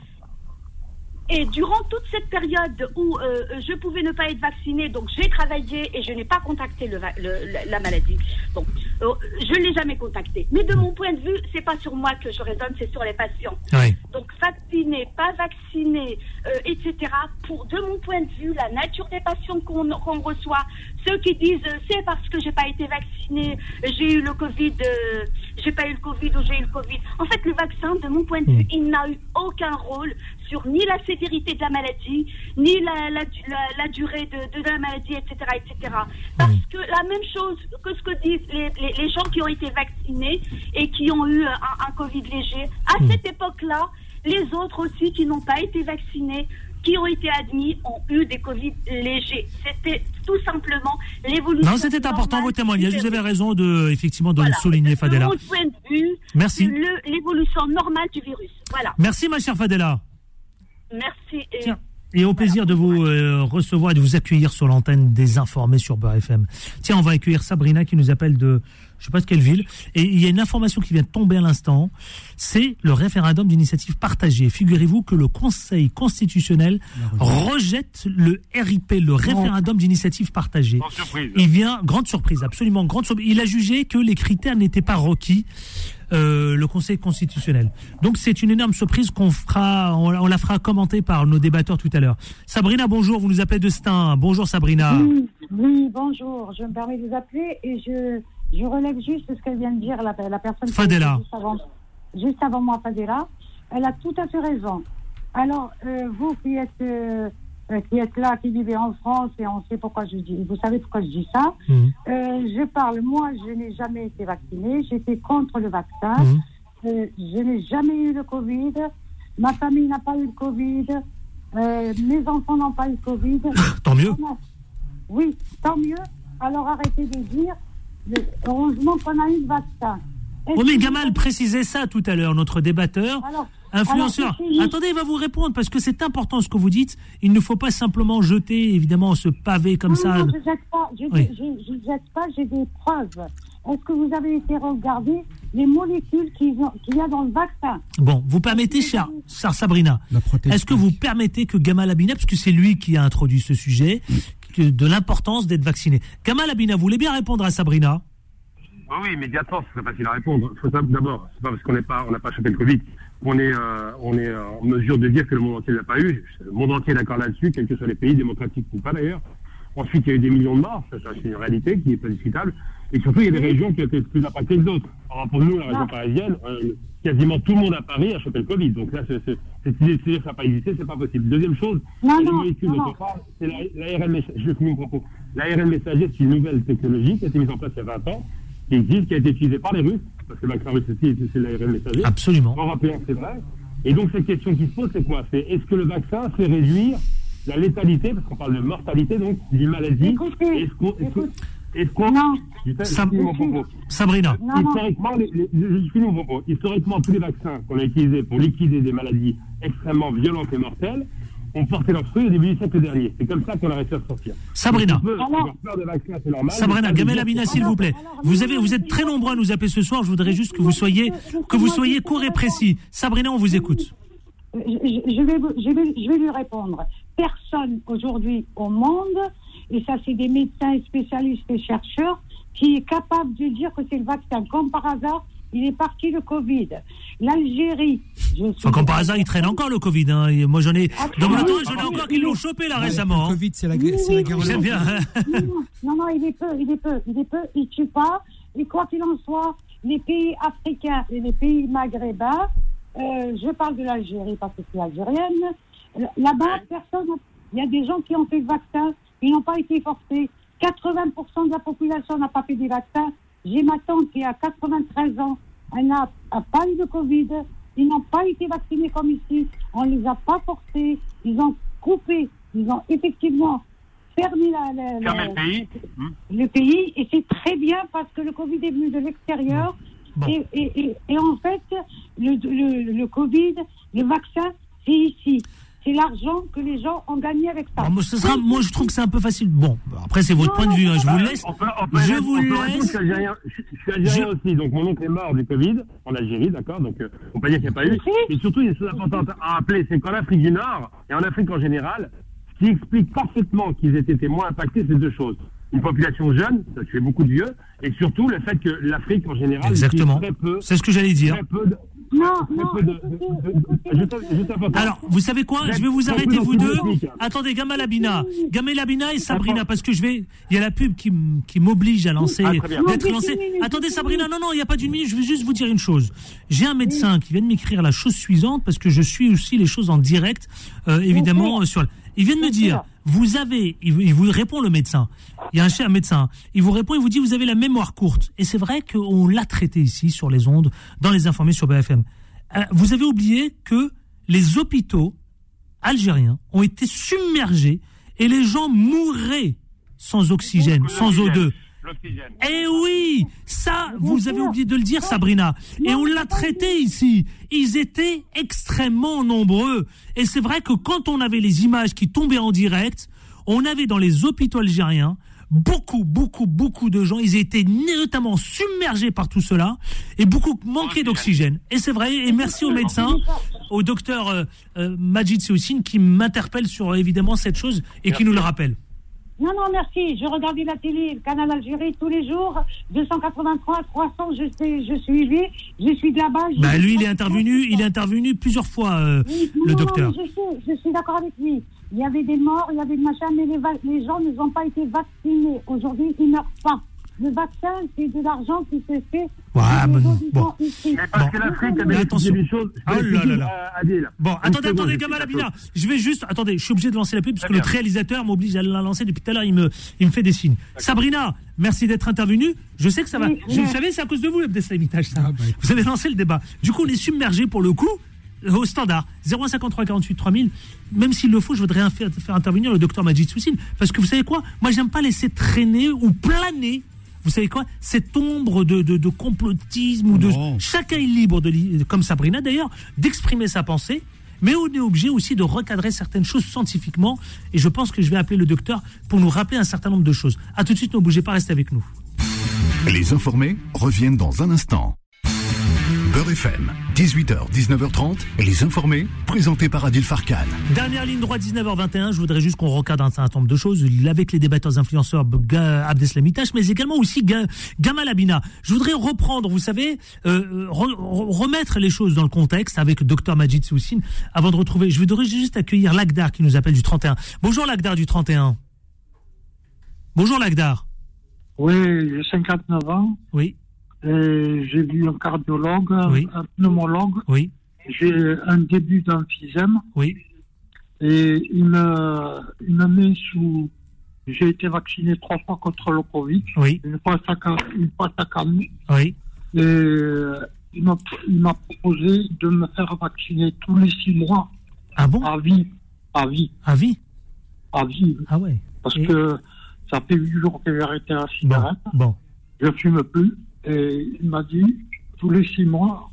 Et durant toute cette période où euh, je pouvais ne pas être vaccinée, donc j'ai travaillé et je n'ai pas contacté le, va- le- la- la maladie. Bon, euh, je ne l'ai jamais contacté. Mais de mon point de vue, c'est pas sur moi que je raisonne, c'est sur les patients. Oui. Donc vacciné, pas vacciné, euh, etc. Pour de mon point de vue, la nature des patients qu'on qu'on reçoit, ceux qui disent euh, c'est parce que j'ai pas été vacciné, j'ai eu le Covid, euh, j'ai pas eu le Covid ou j'ai eu le Covid. En fait, le vaccin, de mon point de vue, il n'a eu aucun rôle sur ni la sévérité de la maladie, ni la, la, la- la durée de, de la maladie, etc., etc. Parce que la même chose que ce que disent les, les- les gens qui ont été vaccinés et qui ont eu un, un Covid léger, à cette époque-là, les autres aussi qui n'ont pas été vaccinés, qui ont été admis, ont eu des Covid légers. C'était tout simplement l'évolution. Non, c'était important vos témoignages. Vous avez raison de, effectivement, de le souligner, De Fadela. mon point de vue, Merci. l'évolution normale du virus. Voilà. Merci, ma chère Fadela. Merci. Et Tiens. Et au plaisir de vous euh, recevoir et de vous accueillir sur l'antenne des informés sur Beurre FM. Tiens, on va accueillir Sabrina qui nous appelle de je sais pas de quelle ville. Et il y a une information qui vient de tomber à l'instant. C'est le référendum d'initiative partagée. Figurez-vous que le Conseil constitutionnel rejette le RIP, le référendum d'initiative partagée. Il vient, grande surprise, absolument grande surprise. Il a jugé que les critères n'étaient pas requis. euh, le Conseil constitutionnel. Donc c'est une énorme surprise qu'on fera, on, on la fera commenter par nos débatteurs tout à l'heure. Sabrina, bonjour, vous nous appelez de Stein. Bonjour Sabrina. Oui, oui, bonjour. Je me permets de vous appeler et je, je relève juste ce qu'elle vient de dire, la, la personne Fadela. Juste avant, juste avant moi, Fadela. Elle a tout à fait raison. Alors, euh, vous qui êtes, euh, qui êtes là, qui vivez en France, et on sait pourquoi je dis, vous savez pourquoi je dis ça. Mhm. Euh, je parle, moi, je n'ai jamais été vaccinée, j'étais contre le vaccin. Mhm. Je n'ai jamais eu le Covid. Ma famille n'a pas eu le Covid. Mes enfants n'ont pas eu le Covid. Tant mieux. Oui, tant mieux. Alors arrêtez de dire, heureusement qu'on a eu le vaccin. Est-ce Oui, mais que- Gamal précisait ça tout à l'heure, notre débatteur, Alors- influenceur. alors, Attendez, il va vous répondre parce que c'est important ce que vous dites. Il ne faut pas simplement jeter, évidemment, ce pavé comme Non, ça. non, je ne jette pas, je, Oui. je- je jette pas, j'ai des preuves. Est-ce que vous avez été regarder les molécules qu'il y a dans le vaccin? Bon, vous permettez, cher, cher Sabrina, est-ce que vous permettez que Gamal Abina, parce que c'est lui qui a introduit ce sujet, de l'importance d'être vacciné. Gamal Abina, vous voulez bien répondre à Sabrina? Oui, immédiatement, ce serait facile à répondre. Il faut savoir d'abord, c'est pas parce qu'on n'est pas, on n'a pas chopé le Covid qu'on est, euh, est euh, en mesure de dire que le monde entier ne l'a pas eu. Le monde entier est d'accord là-dessus, quels que soient les pays démocratiques ou pas d'ailleurs. Ensuite, il y a eu des millions de morts, c'est une réalité qui est pas discutable. Et surtout, il y a des régions qui ont été plus impactées que d'autres. Alors, pour nous, la région parisienne, euh, quasiment tout le monde à Paris a chopé le Covid. Donc là, c'est- c'est- cette idée de se dire que ça n'a pas existé, c'est pas possible. Deuxième chose, Non, les non, molécules non, dont non. on parle, c'est la- l'ARN messager. Je finis mon propos. L'ARN messager, c'est une nouvelle technologie qui a été mise en place il y a 20 ans, qui existe, qui a été utilisée par les Russes, parce que le vaccin russe aussi, c'est l'ARN messager. Absolument. Européen, c'est vrai. Et donc, cette question qui se pose, c'est quoi? C'est est-ce que le vaccin fait réduire la létalité, parce qu'on parle de mortalité, donc, d'une maladie Est-ce qu'on. Est-ce qu'on. Sabrina. Non, non. Historiquement, les, les- tous les vaccins qu'on a utilisés pour liquider des maladies extrêmement violentes et mortelles ont porté leurs fruits au début du siècle dernier. C'est comme ça qu'on a réussi à sortir. Sabrina. Peut de vaccins, normal. Sabrina, Gamel que- s'il vous plaît. Vous avez, vous êtes très nombreux à nous appeler ce soir. Je voudrais juste que vous soyez, que vous soyez court et précis. Sabrina, on vous écoute. je, je- je vais, vous- je, vais, je vais lui répondre. Personne aujourd'hui au monde, et ça c'est des médecins et spécialistes et chercheurs, qui est capable de dire que c'est le vaccin. Comme par hasard, il est parti le Covid. L'Algérie. Enfin, comme par hasard, il traîne encore le Covid. Hein. Et Moi, j'en ai, dans mon j'en ai encore qui l'ont chopé là Ouais, récemment. Le hein. Covid, c'est la, Oui, oui, guerre oui. J'aime bien. Non, non, non, il est peu, il est peu, il est peu, il tue pas. Et quoi qu'il en soit, les pays africains et les pays maghrébins, euh, je parle de l'Algérie parce que c'est algérienne, là-bas, personne, il y a des gens qui ont fait le vaccin, ils n'ont pas été forcés. 80% de la population n'a pas fait des vaccins. J'ai ma tante qui a 93 ans, elle n'a pas eu de Covid, ils n'ont pas été vaccinés comme ici, on ne les a pas forcés, ils ont coupé, ils ont effectivement fermé la, la- la- Fermer le pays. Hmm. le pays et c'est très bien parce que le Covid est venu de l'extérieur et, et, et, et en fait le, le, le Covid, le vaccin, c'est ici. C'est l'argent que les gens ont gagné avec ça. Alors, moi, ce sera, moi, je trouve que c'est un peu facile. Bon, après, c'est votre point de vue. hein, je vous le laisse. On peut- on peut Je vous laisse. Je suis algérien, je- aussi, donc mon oncle est mort du Covid en Algérie, d'accord Donc euh, on peut dire qu'il n'y a pas eu. Et surtout, il y a une chose importante à rappeler, c'est qu'en Afrique du Nord et en Afrique en général, ce qui explique parfaitement qu'ils aient été moins impactés, c'est deux choses. Une population jeune, ça tuait beaucoup de vieux, et surtout le fait que l'Afrique en général Exactement. utilise très peu. C'est ce que j'allais dire. Très peu de, non, important. Alors, vous savez quoi? Je vais vous arrêter, vous deux. Attendez, Gamal Abina. Gamal Abina et Sabrina, parce que je vais. Il y a la pub qui, m'oblige à lancer. Ah, d'être Non, lancé. Attendez, Sabrina, non, non, il n'y a pas d'une minute. Je vais juste vous dire une chose. J'ai un médecin qui vient de m'écrire la chose suivante, parce que je suis aussi les choses en direct, euh, évidemment, euh, sur. Il vient de me dire, vous avez, il vous- répond le médecin. Il y a un cher médecin. Il vous répond, il vous dit, vous avez la mémoire courte. Et c'est vrai qu'on l'a traité ici sur les ondes, dans les informés sur BFM. Euh, vous avez oublié que les hôpitaux algériens ont été submergés et les gens mourraient sans oxygène, sans O2. L'oxygène. Eh oui, ça, vous avez oublié de le dire, Sabrina. Et on l'a traité ici. Ils étaient extrêmement nombreux. Et c'est vrai que quand on avait les images qui tombaient en direct, on avait dans les hôpitaux algériens beaucoup, beaucoup, beaucoup de gens. Ils étaient notamment submergés par tout cela et beaucoup manquaient d'oxygène. Et c'est vrai. Et merci aux médecins, au docteur euh, euh, Majid Seoussine qui m'interpelle sur évidemment cette chose et qui nous le rappelle. Non, non, merci. Je regardais la télé, le canal Algérie tous les jours. 283, 300, je, sais, je suivis. Je suis de là-bas. Bah, lui, il est intervenu, il est intervenu plusieurs fois, euh, Oui, non, le non, docteur. non, je, sais, je suis d'accord avec lui. Il y avait des morts, il y avait des machins, mais les, les gens ne ont pas été vaccinés. Aujourd'hui, ils ne meurent pas. Le vaccin, c'est de l'argent qui se fait. Ouais, Les bon, bon. Mais parce que l'Afrique a bénéficié d'une chose. je Oh là là là. Adil. Bon, attendez, attendez, la Abina. Je vais juste, attendez, je suis obligé de lancer la pub parce que le bien. réalisateur m'oblige à la lancer depuis tout à l'heure. Il me, il me fait des signes. Sabrina, merci d'être intervenue. Je sais que ça va. Oui, Je, oui. vous savez, c'est à cause de vous, l'abdeslamitage, ça. Ah, bah, vous avez lancé le débat. Du coup, on est submergé pour le coup euh, au standard 0153 48 3000 même s'il le faut je voudrais faire intervenir le docteur Majid Soussine parce que vous savez quoi? Moi j'aime pas laisser traîner ou planer vous savez quoi? Cette ombre de, de, de complotisme ou de Non. chacun est libre de comme Sabrina d'ailleurs d'exprimer sa pensée mais on est obligé aussi de recadrer certaines choses scientifiquement et je pense que je vais appeler le docteur pour nous rappeler un certain nombre de choses à tout de suite ne bougez pas restez avec nous Les informés reviennent dans un instant. Beurre FM, 18h, 19h30, les informés, présentés par Adil Farkan. Dernière ligne droite 19h21, je voudrais juste qu'on recadre un certain nombre de choses avec les débatteurs influenceurs Abdeslamitash, mais également aussi Ga- Gamal Abina. Je voudrais reprendre, vous savez, euh, re- re- remettre les choses dans le contexte avec Dr Majid Soussine avant de retrouver. Je voudrais juste accueillir Lagdar qui nous appelle du 31. Bonjour Lagdar du 31. Bonjour Lagdar. Oui, j'ai 59 ans. Oui. Et j'ai vu un cardiologue, Oui. un pneumologue. Oui. J'ai un début d'emphysème. Oui. Et il me met sous. J'ai été vacciné trois fois contre le Covid. Oui. Une fois chaque, une fois. Oui. Et euh, il m'a proposé de me faire vacciner tous les six mois. Ah bon? À vie. À vie. À vie? À vie. Ah ouais. Parce Et- que ça fait huit jours que j'ai arrêté la cigarette. Bon. Je fume plus. Et il m'a dit, tous les six mois,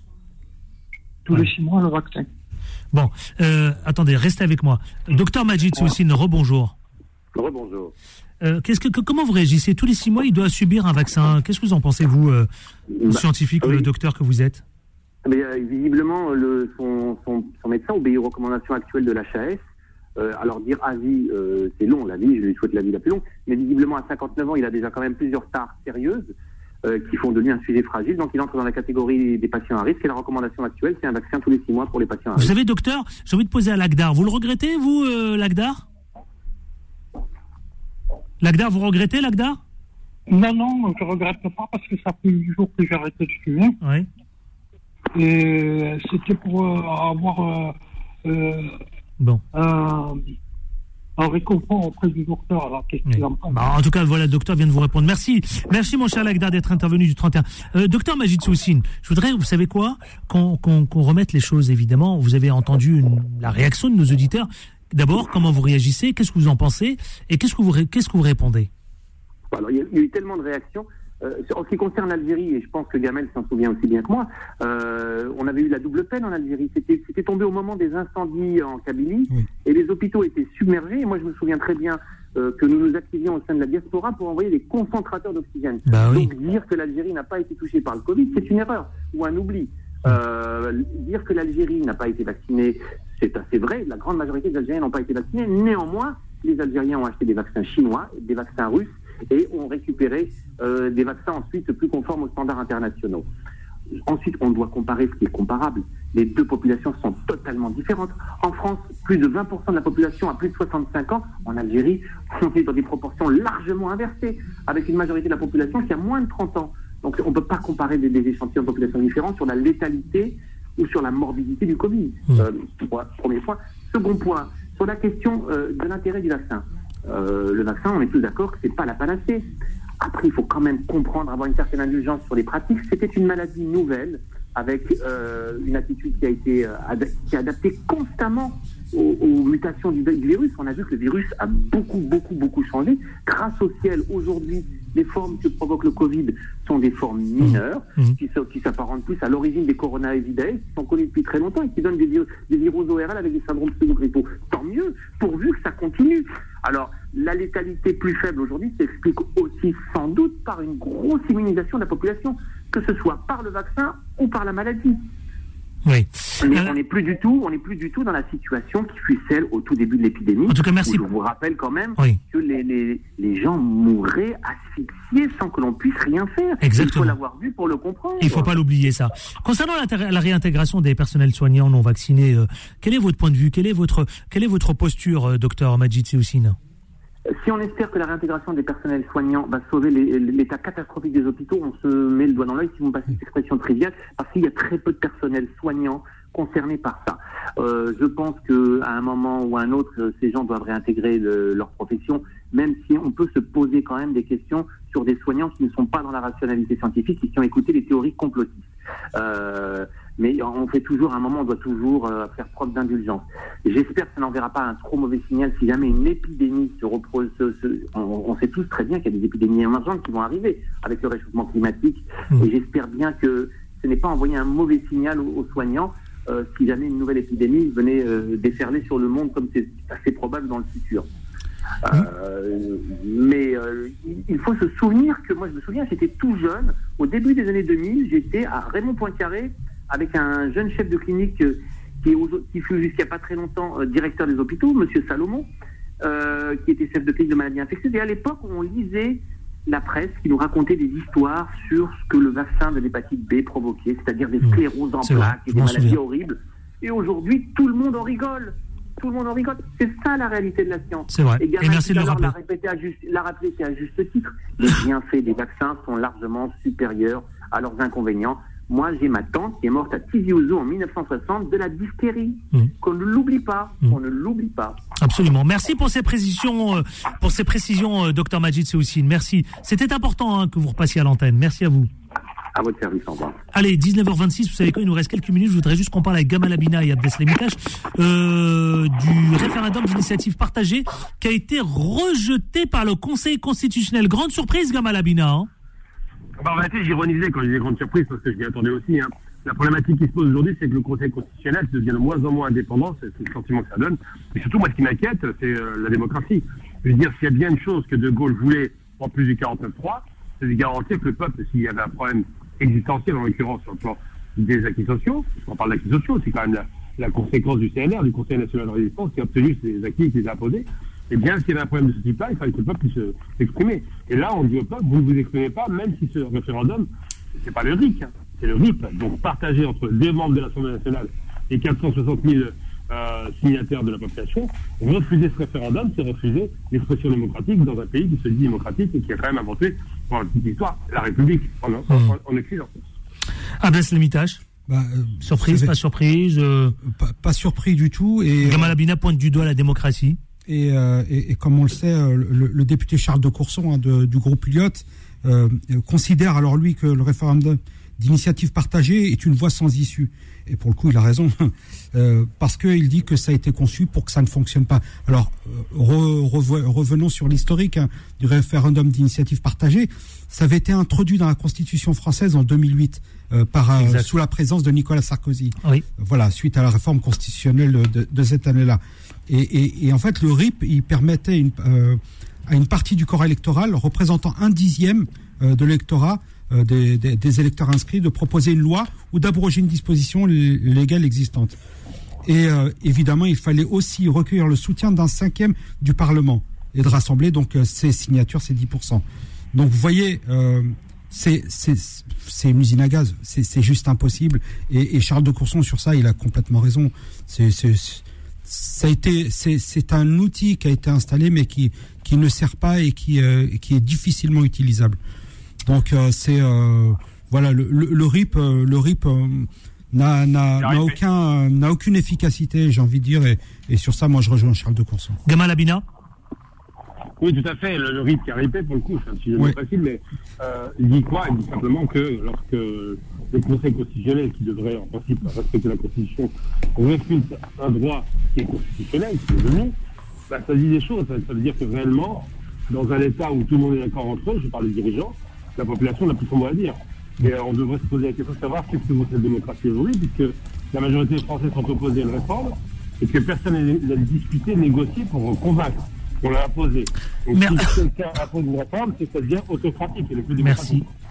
tous les six mois, le vaccin. Bon, euh, attendez, restez avec moi. Docteur Majid Soussine, rebonjour. Rebonjour. Euh, qu'est-ce que, que- comment vous réagissez Tous les six mois, il doit subir un vaccin. Qu'est-ce que vous en pensez, vous, euh, Bah, scientifique, oui. le docteur que vous êtes Mais, euh, visiblement, le, son, son, son médecin obéit aux recommandations actuelles de l'HAS. Euh, alors dire à vie, euh, c'est long, la vie, je lui souhaite la vie la plus longue. Mais visiblement, à 59 ans, il a déjà quand même plusieurs stars sérieuses euh, qui font de lui un sujet fragile. Donc il entre dans la catégorie des patients à risque. Et la recommandation actuelle, c'est un vaccin tous les six mois pour les patients à Vous risque. savez, docteur, j'ai envie de poser à Lagdar. Vous le regrettez, vous, euh, Lagdar? Lagdar, vous regrettez, Lagdar? Non, non, je regrette pas parce que ça fait huit jours que j'ai arrêté de fumer. Oui. Et c'était pour euh, avoir euh, euh, Bon. Un réconfort auprès du docteur. Alors, qu'est-ce qu'il en pense Bah, en tout cas, voilà, le docteur vient de vous répondre. Merci. Merci, mon cher Lagdar, d'être intervenu du 31. Euh, docteur Majid Soussine, je voudrais, vous savez quoi, qu'on qu'on- qu'on remette les choses, évidemment. Vous avez entendu une- la réaction de nos auditeurs. D'abord, comment vous réagissez? Qu'est-ce que vous en pensez? Et qu'est-ce que vous, qu'est-ce que vous répondez? Alors, il y, a, il y a eu tellement de réactions. Euh, en ce qui concerne l'Algérie, et je pense que Gamel s'en souvient aussi bien que moi, euh, on avait eu la double peine en Algérie. C'était tombé au moment des incendies en Kabylie, et les hôpitaux étaient submergés. Et moi, je me souviens très bien euh, que nous nous activions au sein de la diaspora pour envoyer des concentrateurs d'oxygène. Bah oui. Donc dire que l'Algérie n'a pas été touchée par le Covid, c'est une erreur ou un oubli. Dire que l'Algérie n'a pas été vaccinée, c'est assez vrai. La grande majorité des Algériens n'ont pas été vaccinés. Néanmoins, les Algériens ont acheté des vaccins chinois, des vaccins russes et ont récupéré euh, des vaccins ensuite plus conformes aux standards internationaux. Ensuite, on doit comparer ce qui est comparable. Les deux populations sont totalement différentes. En France, plus de 20% de la population a plus de 65 ans. En Algérie, on est dans des proportions largement inversées, avec une majorité de la population qui a moins de 30 ans. Donc on ne peut pas comparer des, des échantillons de population différents sur la létalité ou sur la morbidité du Covid. Euh, voilà, premier point. Second point, sur la question euh, de l'intérêt du vaccin. Euh, le vaccin, on est tous d'accord que c'est pas la panacée. Après, il faut quand même comprendre, avoir une certaine indulgence sur les pratiques. C'était une maladie nouvelle avec euh, une attitude qui a été euh, ad- qui est adaptée constamment aux, aux mutations du, du virus. On a vu que le virus a beaucoup, beaucoup, beaucoup changé. Grâce au ciel, aujourd'hui, les formes que provoque le Covid sont des formes mineures, qui, se- qui s'apparentent plus à l'origine des coronavidae, qui sont connues depuis très longtemps et qui donnent des virus ORL avec des syndromes pseudo-grippaux. Tant mieux, pourvu que ça continue. Alors, la létalité plus faible aujourd'hui s'explique aussi sans doute par une grosse immunisation de la population, que ce soit par le vaccin ou par la maladie. Oui. On n'est on n'est plus du tout, on n'est plus du tout dans la situation qui fut celle au tout début de l'épidémie. En tout cas, merci. où Je vous rappelle quand même Oui. que les, les, les gens mouraient asphyxiés sans que l'on puisse rien faire. Il Exactement. faut l'avoir vu pour le comprendre. Il faut pas l'oublier ça. Concernant la réintégration des personnels soignants non vaccinés, euh, quel est votre point de vue? Quelle est votre quelle est votre posture, euh, docteur Majid Seoussine Si on espère que la réintégration des personnels soignants va sauver l'état catastrophique des hôpitaux, on se met le doigt dans l'œil si vous me passez cette expression triviale, parce qu'il y a très peu de personnel soignant concerné par ça. Euh, je pense que à un moment ou à un autre, ces gens doivent réintégrer le- leur profession, même si on peut se poser quand même des questions sur des soignants qui ne sont pas dans la rationalité scientifique, qui ont écouté les théories complotistes. Euh, mais on fait toujours, à un moment, on doit toujours euh, faire preuve d'indulgence. J'espère que ça n'enverra pas un trop mauvais signal si jamais une épidémie se reprose. se- se- on, on sait tous très bien qu'il y a des épidémies émergentes qui vont arriver avec le réchauffement climatique. Et j'espère bien que ce n'est pas envoyer un mauvais signal aux, aux soignants euh, si jamais une nouvelle épidémie venait euh, déferler sur le monde comme c'est assez probable dans le futur. Euh, mais euh, il- faut se souvenir que moi je me souviens j'étais tout jeune. Au début des années 2000 j'étais à Raymond Poincaré avec un jeune chef de clinique euh, qui, fut jusqu'à pas très longtemps directeur des hôpitaux Monsieur Salomon euh, qui était chef de clinique de maladies infectieuses. Et à l'époque on lisait la presse qui nous racontait des histoires sur ce que le vaccin de l'hépatite B provoquait c'est-à-dire des scléroses en Mmh. C'est vrai, plaques et des maladies horribles. Et aujourd'hui tout le monde en rigole tout le monde en rigole. C'est ça la réalité de la science. C'est vrai. Gamin, Et merci de le l'a rappeler. répété à juste, l'a rappelé c'est à juste titre. Les bienfaits des vaccins sont largement supérieurs à leurs inconvénients. Moi, j'ai ma tante qui est morte à Tizi Ouzou en 1960 de la diphtérie. Mmh. Qu'on ne l'oublie pas. On ne l'oublie pas. Absolument. Merci pour ces précisions, euh, pour ces précisions, euh, docteur Majid Seoussine. Merci. C'était important hein, que vous repassiez à l'antenne. Merci à vous. À votre service, au revoir. Allez, 19h26, vous savez quoi, il nous reste quelques minutes. Je voudrais juste qu'on parle avec Gamal Abina et Abdeslam euh, du référendum d'initiative partagée qui a été rejeté par le Conseil constitutionnel. Grande surprise, Gamal Abina. hein Bah, en réalité, j'ironisais quand je disais grande surprise parce que je m'y attendais aussi. hein. La problématique qui se pose aujourd'hui, c'est que le Conseil constitutionnel devient de moins en moins indépendant, c'est c'est le sentiment que ça donne. Et surtout, moi, ce qui m'inquiète, c'est euh, la démocratie. Je veux dire, s'il y a bien une chose que De Gaulle voulait, en plus du 49-3, c'est de garantir que le peuple, s'il y avait un problème existentiel, en l'occurrence sur le plan des acquis sociaux, qu'on parle d'acquis sociaux, c'est quand même la, conséquence du CNR, du Conseil national de résistance, qui a obtenu ces acquis et qui les a imposés. Eh bien, s'il y avait un problème de ce type-là, il fallait que le peuple puisse euh, s'exprimer. Et là, on dit au peuple, vous ne vous exprimez pas, même si ce référendum, c'est pas le RIC, hein, c'est le RIP. Donc, partagé entre deux membres de l'Assemblée nationale et 460 000 euh, signataires de la population, refuser ce référendum, c'est refuser l'expression démocratique dans un pays qui se dit démocratique et qui a quand même inventé, pour la petite histoire, la République en, en, en, en Occident. Abdeslam Mikash Bah, euh, Surprise, pas surprise euh, pas, pas surpris du tout. Et, Gamal Abina pointe du doigt la démocratie. Et, euh, et, et comme on le sait, euh, le, le député Charles de Courson hein, de- du groupe Lyot euh, euh, considère alors lui que le référendum d'initiative partagée est une voie sans issue. Et pour le coup, il a raison, <laughs> euh, parce qu'il dit que ça a été conçu pour que ça ne fonctionne pas. Alors, euh, re- revenons sur l'historique hein, du référendum d'initiative partagée. Ça avait été introduit dans la Constitution française en 2008 euh, par euh, sous la présence de Nicolas Sarkozy. Oui. Voilà, suite à la réforme constitutionnelle de, de cette année-là. Et, et- et en fait, le RIP, il permettait une, à une partie du corps électoral représentant un dixième de l'électorat des, des- électeurs inscrits de proposer une loi ou d'abroger une disposition légale existante. Et euh, évidemment, il fallait aussi recueillir le soutien d'un cinquième du Parlement et de rassembler donc euh, ces signatures, ces 10%. Donc vous voyez, euh, c'est une usine à gaz, c'est juste impossible. Et, Charles de Courson sur ça, il a complètement raison. C'est un outil qui a été installé mais qui qui ne sert pas et qui euh, qui est difficilement utilisable. Donc euh, c'est euh, voilà le, le, le RIP euh, le RIP euh, n'a n'a aucun n'a aucune efficacité j'ai envie de dire et, et sur ça moi je rejoins Charles de Courson. Gamal Abina? Oui, tout à fait. Le, le RIP qui a ripé, pour le coup, c'est un sujet Oui. facile, mais euh, il dit quoi? Il dit simplement que lorsque le Conseil constitutionnel, qui devrait en principe respecter la Constitution, refuse un droit qui est constitutionnel, qui est nous, bah, ça dit des choses. Ça, ça veut dire que réellement, dans un État où tout le monde est d'accord entre eux, je parle des dirigeants, la population n'a plus son mot à dire. Et euh, on devrait se poser la question de savoir qu'est-ce que vaut cette démocratie aujourd'hui, puisque la majorité des Français sont opposés à une réforme, et que personne n'a discuté, négocié pour convaincre. On l'a imposé. Donc si quelqu'un impose une réforme, c'est que ça devient autocratique et le plus démocratique. Merci.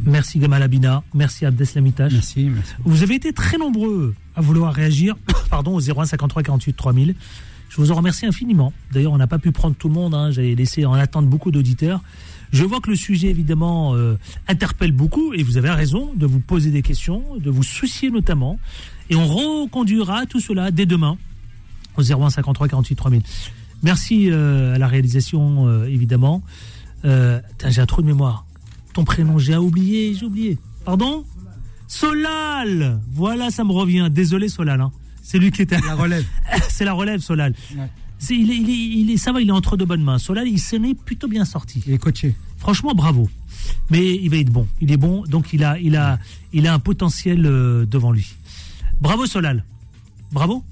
Merci Gamal Abina. Merci Abdeslamitash. Merci, merci. Vous avez été très nombreux à vouloir réagir <coughs> pardon, au 01 53 48 3000. Je vous en remercie infiniment. D'ailleurs, on n'a pas pu prendre tout le monde. Hein. J'avais laissé en attente beaucoup d'auditeurs. Je vois que le sujet, évidemment, euh, interpelle beaucoup et vous avez raison de vous poser des questions, de vous soucier notamment. Et on reconduira tout cela dès demain au 01 53 48 3000. Merci euh, à la réalisation, euh, évidemment. Euh, j'ai un trou de mémoire. Ton prénom, j'ai oublié, j'ai oublié. Pardon? Solal Voilà, ça me revient. Désolé, Solal. hein. C'est lui qui était. La relève. <laughs> C'est la relève, Solal. Il, est, il, est, il est- ça va, il est entre de bonnes mains. Solal, il s'en est plutôt bien sorti. Il est coaché. Franchement, bravo. Mais il va être bon. Il est bon, donc il a, il a, il a un potentiel euh, devant lui. Bravo, Solal. Bravo.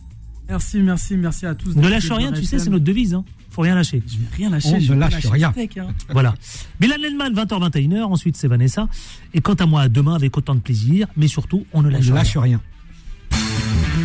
Merci, merci, merci à tous. Ne lâche rien, tu sais, c'est notre devise. Hein. Faut rien lâcher. Je vais rien lâcher. On je ne lâche rien. hein. Voilà. Milan Lelman, 20h21h. Ensuite, c'est Vanessa. Et quant à moi, à demain avec autant de plaisir. Mais surtout, on ne On lâche, ne rien. lâche rien.